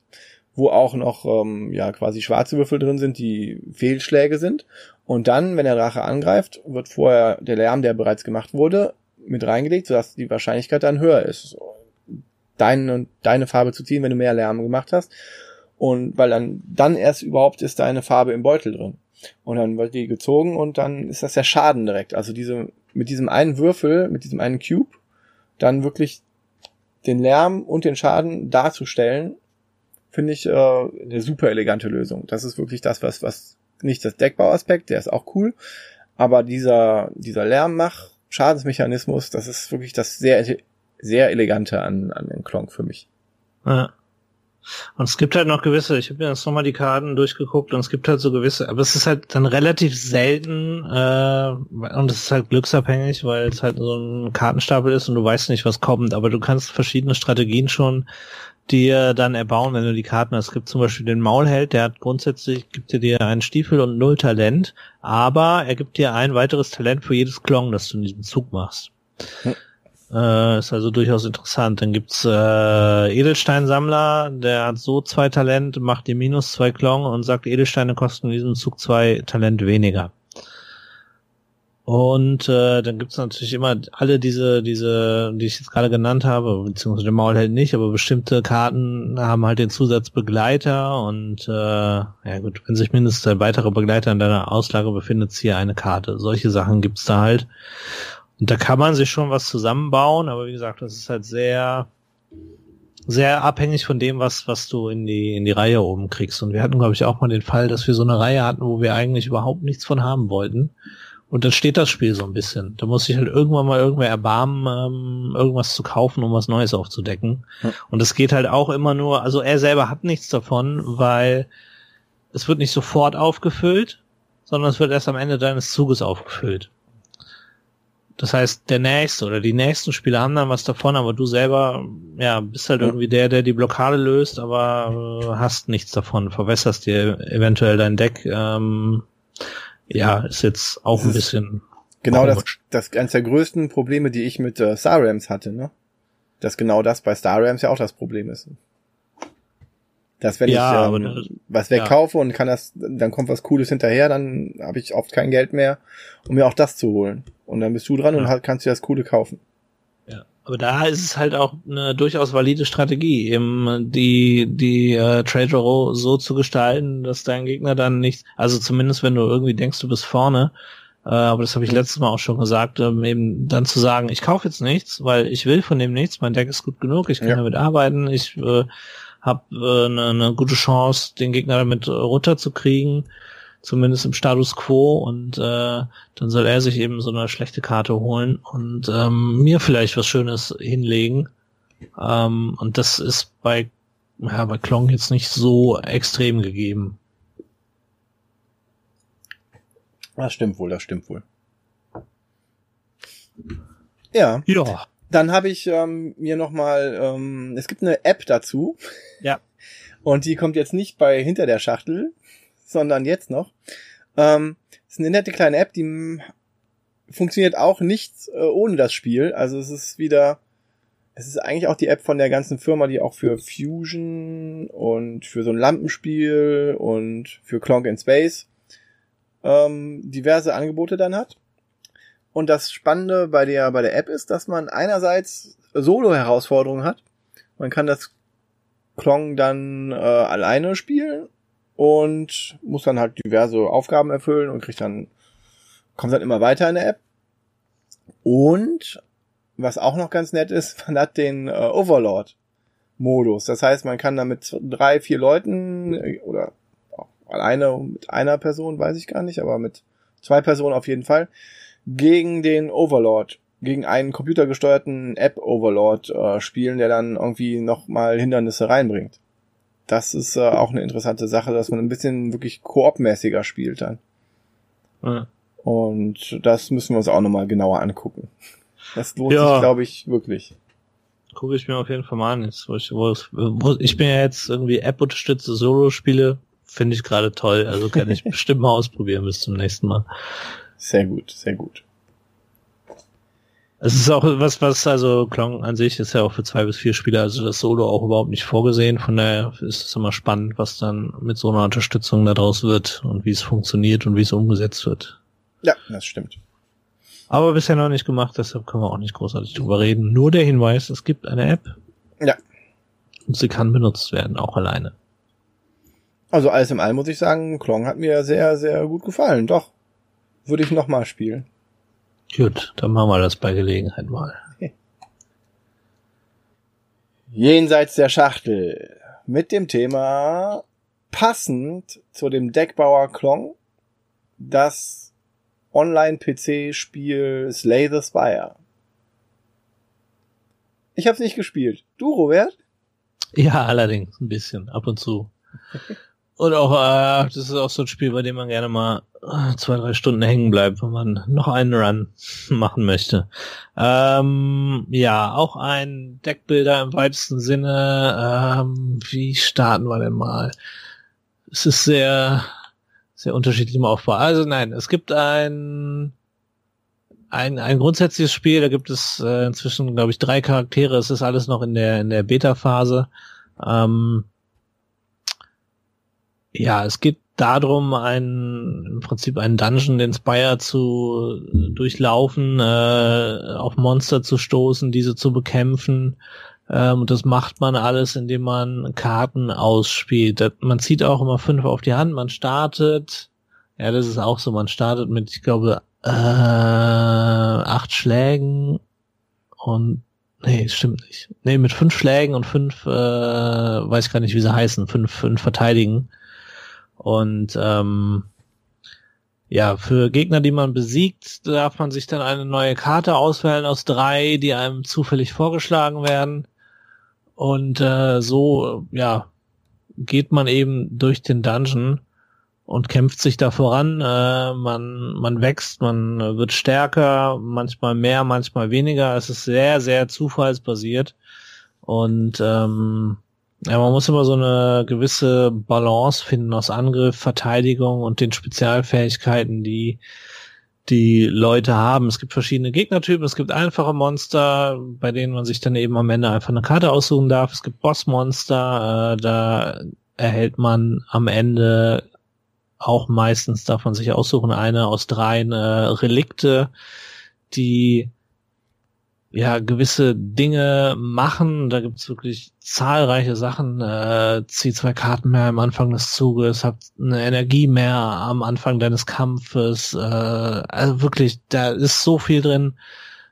wo auch noch ähm, ja quasi schwarze Würfel drin sind, die Fehlschläge sind. Und dann, wenn der Drache angreift, wird vorher der Lärm, der bereits gemacht wurde, mit reingelegt, sodass die Wahrscheinlichkeit dann höher ist, deine, deine Farbe zu ziehen, wenn du mehr Lärm gemacht hast. Und weil dann, dann erst überhaupt ist deine Farbe im Beutel drin. Und dann wird die gezogen und dann ist das der Schaden direkt. Also diese, mit diesem einen Würfel, mit diesem einen Cube, dann wirklich den Lärm und den Schaden darzustellen, finde ich äh, eine super elegante Lösung. Das ist wirklich das, was, was nicht das Deckbauaspekt, der ist auch cool, aber dieser, dieser Lärmmach, Schadensmechanismus, das ist wirklich das sehr, sehr elegante an, an den Klonk für mich. Ja. Und es gibt halt noch gewisse, ich habe mir jetzt nochmal die Karten durchgeguckt und es gibt halt so gewisse, aber es ist halt dann relativ selten äh, und es ist halt glücksabhängig, weil es halt so ein Kartenstapel ist und du weißt nicht, was kommt, aber du kannst verschiedene Strategien schon dir dann erbauen, wenn du die Karten hast. Es gibt zum Beispiel den Maulheld, der hat grundsätzlich, gibt dir einen Stiefel und null Talent, aber er gibt dir ein weiteres Talent für jedes Klong, das du in diesem Zug machst. Hm. Äh, ist also durchaus interessant. Dann gibt's äh, Edelsteinsammler, der hat so zwei Talent, macht dir minus zwei Klong und sagt, Edelsteine kosten in diesem Zug zwei Talent weniger. Und äh, dann gibt's natürlich immer alle diese, diese, die ich jetzt gerade genannt habe, beziehungsweise den Maul halt nicht, aber bestimmte Karten haben halt den Zusatz Begleiter und äh, ja gut, wenn sich mindestens ein weiterer Begleiter in deiner Auslage befindet, ziehe eine Karte. Solche Sachen gibt's da halt. Und da kann man sich schon was zusammenbauen, aber wie gesagt, das ist halt sehr, sehr abhängig von dem, was, was du in die, in die Reihe oben kriegst. Und wir hatten, glaube ich, auch mal den Fall, dass wir so eine Reihe hatten, wo wir eigentlich überhaupt nichts von haben wollten. Und dann steht das Spiel so ein bisschen. Da muss sich halt irgendwann mal irgendwer erbarmen, ähm, irgendwas zu kaufen, um was Neues aufzudecken. Ja. Und es geht halt auch immer nur, also er selber hat nichts davon, weil es wird nicht sofort aufgefüllt, sondern es wird erst am Ende deines Zuges aufgefüllt. Das heißt, der nächste oder die nächsten Spieler haben dann was davon, aber du selber, ja, bist halt ja. irgendwie der, der die Blockade löst, aber äh, hast nichts davon, verwässerst dir eventuell dein Deck. Ähm, ja, ist jetzt auch das ein bisschen. Genau das, das eines der größten Probleme, die ich mit äh, Star Rams hatte, ne? Dass genau das bei Star Rams ja auch das Problem ist. Dass wenn ja, ich ähm, was wegkaufe ja. und kann das, dann kommt was Cooles hinterher, dann habe ich oft kein Geld mehr, um mir auch das zu holen. Und dann bist du dran ja. und halt kannst dir das Coole kaufen. Ja, aber da ist es halt auch eine durchaus valide Strategie, eben die die äh, Trade Row so zu gestalten, dass dein Gegner dann nicht, also zumindest wenn du irgendwie denkst, du bist vorne, äh, aber das habe ich letztes Mal auch schon gesagt, ähm, eben dann zu sagen, ich kaufe jetzt nichts, weil ich will von dem nichts, mein Deck ist gut genug, ich kann ja. damit arbeiten, ich äh, habe äh, eine, eine gute Chance, den Gegner damit runterzukriegen, zumindest im Status quo und äh, dann soll er sich eben so eine schlechte Karte holen und ähm, mir vielleicht was Schönes hinlegen. Ähm, und das ist bei ja, bei Klong jetzt nicht so extrem gegeben. Das stimmt wohl, das stimmt wohl. Ja. Ja. Dann habe ich ähm, mir noch mal, ähm, es gibt eine App dazu. Ja. Und die kommt jetzt nicht bei hinter der Schachtel, sondern jetzt noch. Ähm, ist eine nette kleine App, die funktioniert auch nicht äh, ohne das Spiel. Also es ist wieder, es ist eigentlich auch die App von der ganzen Firma, die auch für Fusion und für so ein Lampenspiel und für Clonk in Space ähm, diverse Angebote dann hat. Und das Spannende bei der, bei der App ist, dass man einerseits Solo-Herausforderungen hat. Man kann das Klong dann äh, alleine spielen und muss dann halt diverse Aufgaben erfüllen und kriegt dann, kommt dann immer weiter in der App. Und was auch noch ganz nett ist, man hat den äh, Overlord-Modus. Das heißt, man kann dann mit drei, vier Leuten äh, oder auch alleine mit einer Person, weiß ich gar nicht, aber mit zwei Personen auf jeden Fall, gegen den Overlord, gegen einen computergesteuerten App-Overlord äh, spielen, der dann irgendwie nochmal Hindernisse reinbringt. Das ist äh, auch eine interessante Sache, dass man ein bisschen wirklich koopmäßiger spielt dann. Ja. Und das müssen wir uns auch nochmal genauer angucken. Das lohnt ja. sich, glaube ich, wirklich. Gucke ich mir auf jeden Fall mal an. Jetzt, wo ich, wo, wo, ich bin ja jetzt irgendwie App-unterstützte Solo-Spiele, finde ich gerade toll. Also kann ich bestimmt mal ausprobieren bis zum nächsten Mal. Sehr gut, sehr gut. Es ist auch was, was, also Klong an sich ist ja auch für zwei bis vier Spieler, also das Solo auch überhaupt nicht vorgesehen. Von daher ist es immer spannend, was dann mit so einer Unterstützung daraus wird und wie es funktioniert und wie es umgesetzt wird. Ja, das stimmt. Aber bisher noch nicht gemacht, deshalb können wir auch nicht großartig drüber reden. Nur der Hinweis, es gibt eine App. Ja. Und sie kann benutzt werden, auch alleine. Also alles im allem muss ich sagen, Klong hat mir sehr, sehr gut gefallen, doch würde ich nochmal spielen. Gut, dann machen wir das bei Gelegenheit mal. Jenseits der Schachtel mit dem Thema passend zu dem Deckbauer Klong das Online-PC-Spiel Slay the Spire. Ich hab's nicht gespielt. Du, Robert? Ja, allerdings, ein bisschen, ab und zu. Und auch, äh, das ist auch so ein Spiel, bei dem man gerne mal äh, zwei, drei Stunden hängen bleibt, wenn man noch einen Run machen möchte. Ähm, ja, auch ein Deckbilder im weitesten Sinne. Ähm, wie starten wir denn mal? Es ist sehr, sehr unterschiedlich im Aufbau. Also nein, es gibt ein ein, ein grundsätzliches Spiel, da gibt es äh, inzwischen, glaube ich, drei Charaktere. Es ist alles noch in der in der Beta-Phase. Ähm, ja, es geht darum, ein, im Prinzip einen Dungeon, den Spire zu durchlaufen, äh, auf Monster zu stoßen, diese zu bekämpfen. Ähm, und das macht man alles, indem man Karten ausspielt. Das, man zieht auch immer fünf auf die Hand, man startet. Ja, das ist auch so. Man startet mit, ich glaube, äh, acht Schlägen und nee, stimmt nicht. Nee, mit fünf Schlägen und fünf, äh, weiß gar nicht, wie sie heißen, fünf, fünf Verteidigen. Und ähm, ja, für Gegner, die man besiegt, darf man sich dann eine neue Karte auswählen aus drei, die einem zufällig vorgeschlagen werden. Und äh, so, ja, geht man eben durch den Dungeon und kämpft sich da voran. Äh, man, man wächst, man wird stärker, manchmal mehr, manchmal weniger. Es ist sehr, sehr zufallsbasiert. Und ähm, ja, man muss immer so eine gewisse Balance finden aus Angriff, Verteidigung und den Spezialfähigkeiten, die die Leute haben. Es gibt verschiedene Gegnertypen, es gibt einfache Monster, bei denen man sich dann eben am Ende einfach eine Karte aussuchen darf. Es gibt Bossmonster, äh, da erhält man am Ende auch meistens, darf man sich aussuchen, eine aus drei äh, Relikte, die ja gewisse Dinge machen. Da gibt's wirklich zahlreiche Sachen. Äh, zieh zwei Karten mehr am Anfang des Zuges, habt eine Energie mehr am Anfang deines Kampfes. Äh, also wirklich, da ist so viel drin.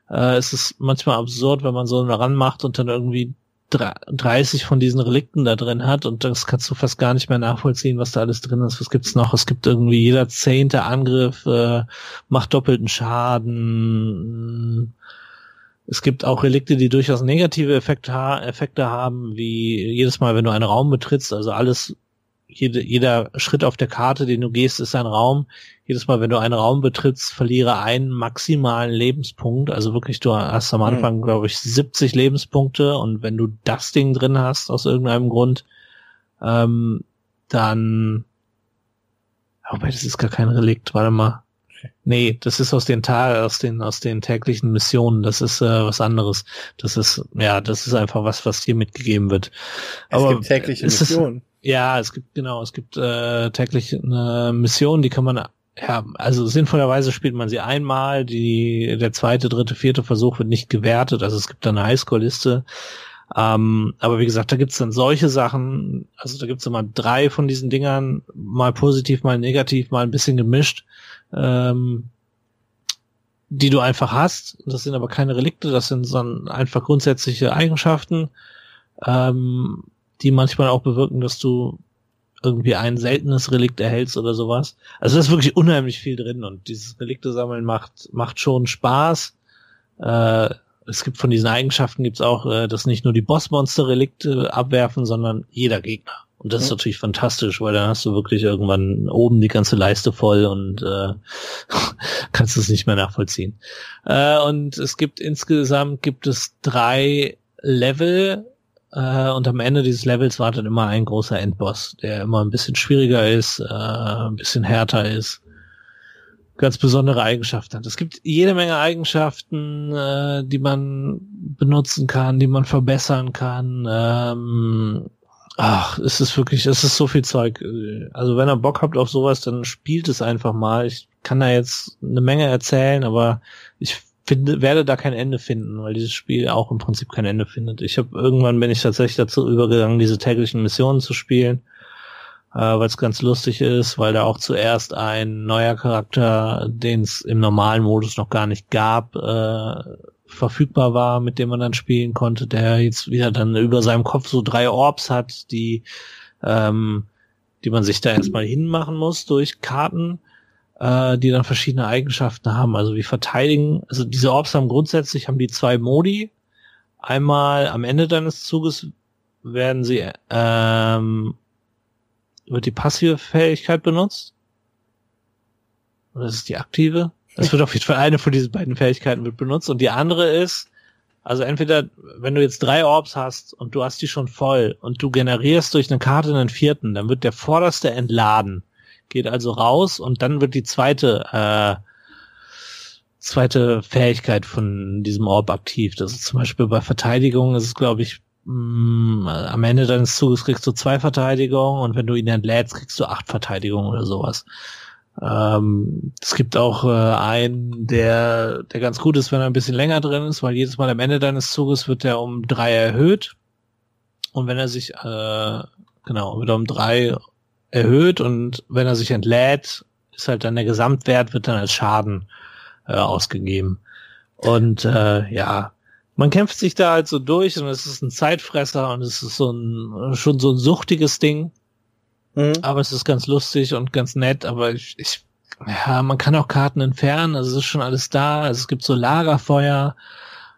Äh, es ist manchmal absurd, wenn man so ranmacht und dann irgendwie 30 von diesen Relikten da drin hat und das kannst du fast gar nicht mehr nachvollziehen, was da alles drin ist. Was gibt's noch? Es gibt irgendwie jeder zehnte Angriff äh, macht doppelten Schaden es gibt auch Relikte, die durchaus negative Effekte, Effekte haben, wie jedes Mal, wenn du einen Raum betrittst, also alles, jede, jeder Schritt auf der Karte, den du gehst, ist ein Raum. Jedes Mal, wenn du einen Raum betrittst, verliere einen maximalen Lebenspunkt. Also wirklich, du hast am mhm. Anfang, mhm. glaube ich, 70 Lebenspunkte und wenn du das Ding drin hast, aus irgendeinem Grund, ähm, dann, wobei das ist gar kein Relikt, warte mal. Nee, das ist aus den Tag, aus den, aus den täglichen Missionen. Das ist äh, was anderes. Das ist, ja, das ist einfach was, was hier mitgegeben wird. Es Aber gibt tägliche Missionen. Ja, es gibt, genau, es gibt äh, täglich eine Mission, die kann man ja, also sinnvollerweise spielt man sie einmal, die, der zweite, dritte, vierte Versuch wird nicht gewertet, also es gibt da eine Highscore-Liste. Ähm, aber wie gesagt, da gibt's dann solche Sachen, also da gibt's immer drei von diesen Dingern, mal positiv, mal negativ, mal ein bisschen gemischt ähm, die du einfach hast. Das sind aber keine Relikte, das sind sondern einfach grundsätzliche Eigenschaften, ähm, die manchmal auch bewirken, dass du irgendwie ein seltenes Relikt erhältst oder sowas. Also da ist wirklich unheimlich viel drin und dieses Relikte sammeln macht, macht schon Spaß. Äh, es gibt von diesen Eigenschaften gibt's auch, äh, dass nicht nur die Bossmonster-Relikte abwerfen, sondern jeder Gegner. Und das ist natürlich fantastisch, weil dann hast du wirklich irgendwann oben die ganze Leiste voll und äh, kannst es nicht mehr nachvollziehen. Äh, und es gibt insgesamt gibt es drei Level äh, und am Ende dieses Levels wartet immer ein großer Endboss, der immer ein bisschen schwieriger ist, äh, ein bisschen härter ist ganz besondere Eigenschaften hat. Es gibt jede Menge Eigenschaften, äh, die man benutzen kann, die man verbessern kann. Ähm, Ach, es ist wirklich, es ist so viel Zeug. Also wenn ihr Bock habt auf sowas, dann spielt es einfach mal. Ich kann da jetzt eine Menge erzählen, aber ich finde, werde da kein Ende finden, weil dieses Spiel auch im Prinzip kein Ende findet. Ich habe irgendwann bin ich tatsächlich dazu übergegangen, diese täglichen Missionen zu spielen, äh, weil es ganz lustig ist, weil da auch zuerst ein neuer Charakter, den es im normalen Modus noch gar nicht gab, äh, verfügbar war, mit dem man dann spielen konnte, der jetzt wieder dann über seinem Kopf so drei Orbs hat, die, ähm, die man sich da erstmal hinmachen muss durch Karten, äh, die dann verschiedene Eigenschaften haben. Also wie verteidigen, also diese Orbs haben grundsätzlich haben die zwei Modi. Einmal am Ende deines Zuges werden sie, ähm, wird die passive Fähigkeit benutzt? Oder ist es die aktive? Das wird auf jeden Fall eine von diesen beiden Fähigkeiten wird benutzt und die andere ist, also entweder, wenn du jetzt drei Orbs hast und du hast die schon voll und du generierst durch eine Karte einen vierten, dann wird der vorderste entladen, geht also raus und dann wird die zweite, äh, zweite Fähigkeit von diesem Orb aktiv. Das ist zum Beispiel bei Verteidigung, ist es glaube ich, mh, mm, am Ende deines Zuges kriegst du zwei Verteidigungen und wenn du ihn entlädst, kriegst du acht Verteidigungen oder sowas. Ähm, es gibt auch äh, einen, der, der ganz gut ist, wenn er ein bisschen länger drin ist, weil jedes Mal am Ende deines Zuges wird er um drei erhöht. Und wenn er sich, äh, genau, wird er um drei erhöht und wenn er sich entlädt, ist halt dann der Gesamtwert, wird dann als Schaden äh, ausgegeben. Und äh, ja, man kämpft sich da halt so durch und es ist ein Zeitfresser und es ist so ein schon so ein suchtiges Ding. Mhm. Aber es ist ganz lustig und ganz nett, aber ich, ich, ja, man kann auch Karten entfernen, also es ist schon alles da. Also es gibt so Lagerfeuer,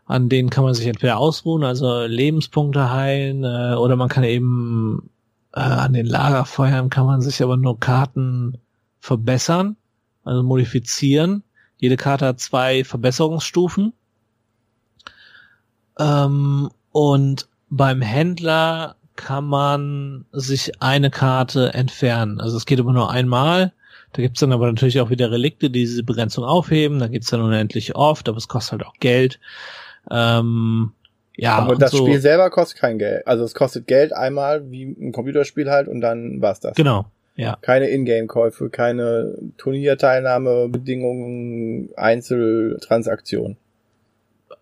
an denen kann man sich entweder ausruhen, also Lebenspunkte heilen, äh, oder man kann eben äh, an den Lagerfeuern kann man sich aber nur Karten verbessern, also modifizieren. Jede Karte hat zwei Verbesserungsstufen. Ähm, und beim Händler kann man sich eine Karte entfernen. Also es geht immer nur einmal. Da gibt's dann aber natürlich auch wieder Relikte, die diese Begrenzung aufheben. Da geht's dann unendlich oft, aber es kostet halt auch Geld. Ähm, ja, aber das so. Spiel selber kostet kein Geld. Also es kostet Geld einmal, wie ein Computerspiel halt, und dann war's das. Genau. Ja. Keine Ingame-Käufe, keine Turnierteilnahmebedingungen, Einzeltransaktionen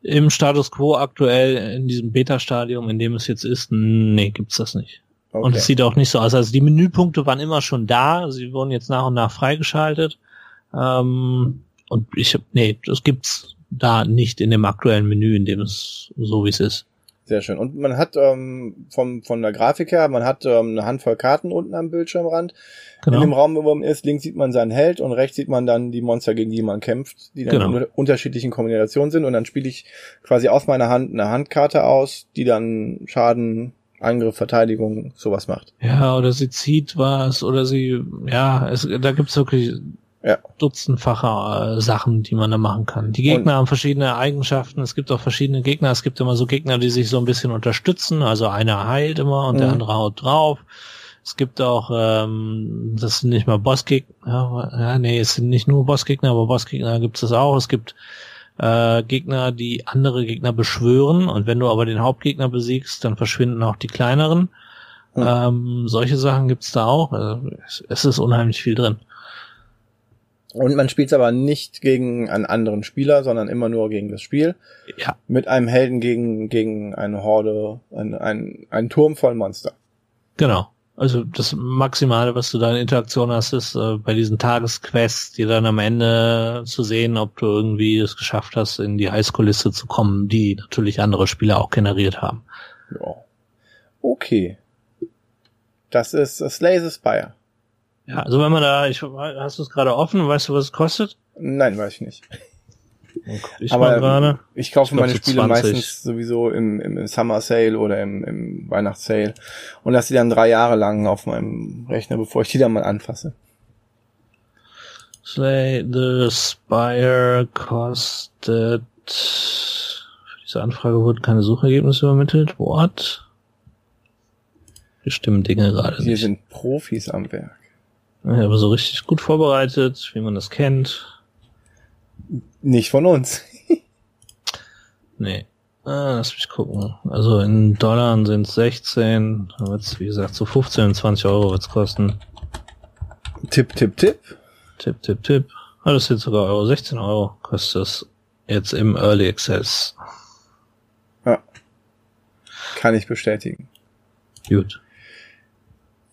im Status quo aktuell in diesem Beta-Stadium, in dem es jetzt ist, nee, gibt's das nicht. Okay. Und es sieht auch nicht so aus. Also die Menüpunkte waren immer schon da, sie wurden jetzt nach und nach freigeschaltet. Ähm, und ich nee, das gibt's da nicht in dem aktuellen Menü, in dem es so wie es ist. Sehr schön. Und man hat ähm, vom, von der Grafik her, man hat ähm, eine Handvoll Karten unten am Bildschirmrand. Genau. In dem Raum, wo man ist, links sieht man seinen Held und rechts sieht man dann die Monster, gegen die man kämpft, die dann genau. in unterschiedlichen Kombinationen sind. Und dann spiele ich quasi aus meiner Hand eine Handkarte aus, die dann Schaden, Angriff, Verteidigung, sowas macht. Ja, oder sie zieht was, oder sie, ja, es, da gibt's wirklich ja. dutzendfache äh, Sachen, die man da machen kann. Die Gegner und haben verschiedene Eigenschaften. Es gibt auch verschiedene Gegner. Es gibt immer so Gegner, die sich so ein bisschen unterstützen. Also einer heilt immer und mhm. der andere haut drauf. Es gibt auch, ähm, das sind nicht mal Bossgegner. Ja, nee, es sind nicht nur Bossgegner, aber Bossgegner gibt es das auch. Es gibt äh, Gegner, die andere Gegner beschwören. Und wenn du aber den Hauptgegner besiegst, dann verschwinden auch die kleineren. Mhm. Ähm, solche Sachen gibt's da auch. Also, es, es ist unheimlich viel drin. Und man spielt aber nicht gegen einen anderen Spieler, sondern immer nur gegen das Spiel. Ja. Mit einem Helden gegen, gegen eine Horde, ein, ein, ein Turm voll Monster. Genau. Also das Maximale, was du da in Interaktion hast, ist äh, bei diesen Tagesquests, die dann am Ende zu sehen, ob du irgendwie es geschafft hast, in die Highschool-Liste zu kommen, die natürlich andere Spieler auch generiert haben. Ja. Okay. Das ist Slay the Spire. Ja, also wenn man da, ich, hast du es gerade offen, weißt du, was es kostet? Nein, weiß ich nicht. Ich Aber ich kaufe ich meine so Spiele 20. meistens sowieso im, im, im Summer Sale oder im, im Weihnachtssale und lasse die dann drei Jahre lang auf meinem Rechner, bevor ich die dann mal anfasse. Slay the Spire kostet für diese Anfrage wurden keine Suchergebnisse übermittelt. What? Wir stimmen Dinge gerade nicht. Wir sind Profis am Werk. Ja, aber so richtig gut vorbereitet, wie man das kennt. Nicht von uns. nee. Ah, lass mich gucken. Also in Dollar sind es 16, wird's, wie gesagt, so 15, 20 Euro wird's kosten. Tipp, tipp, tipp. Tipp, tipp, tipp. Ah, das sind sogar Euro. 16 Euro kostet es jetzt im Early Access. Ja. Kann ich bestätigen. Gut.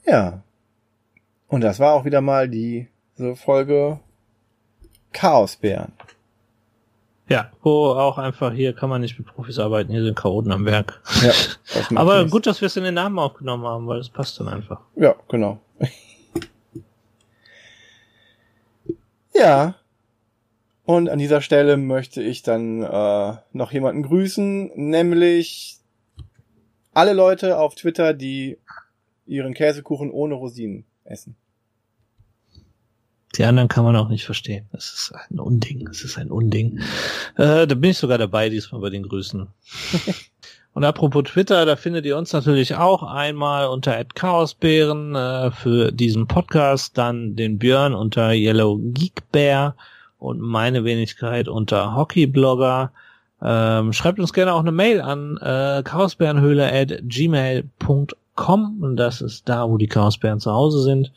Ja. Und das war auch wieder mal die so Folge Chaosbären. Ja, wo auch einfach hier kann man nicht mit Profis arbeiten, hier sind Chaoten am Werk. Ja, Aber nichts. gut, dass wir es in den Namen aufgenommen haben, weil es passt dann einfach. Ja, genau. ja. Und an dieser Stelle möchte ich dann äh, noch jemanden grüßen, nämlich alle Leute auf Twitter, die ihren Käsekuchen ohne Rosinen essen. Die anderen kann man auch nicht verstehen. Das ist ein Unding. Das ist ein Unding. Äh, da bin ich sogar dabei diesmal bei den Grüßen. Und apropos Twitter, da findet ihr uns natürlich auch einmal unter @chaosbären äh, für diesen Podcast, dann den Björn unter Yellow Geek Bear und meine Wenigkeit unter Hockeyblogger. Ähm, schreibt uns gerne auch eine Mail an äh, chaosbärenhöhle at gmail.com und das ist da, wo die Chaosbären zu Hause sind.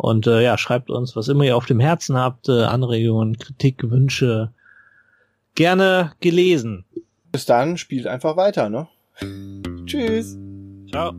Und äh, ja, schreibt uns, was immer ihr auf dem Herzen habt, äh, Anregungen, Kritik, Wünsche, gerne gelesen. Bis dann, spielt einfach weiter, ne? Tschüss. Ciao.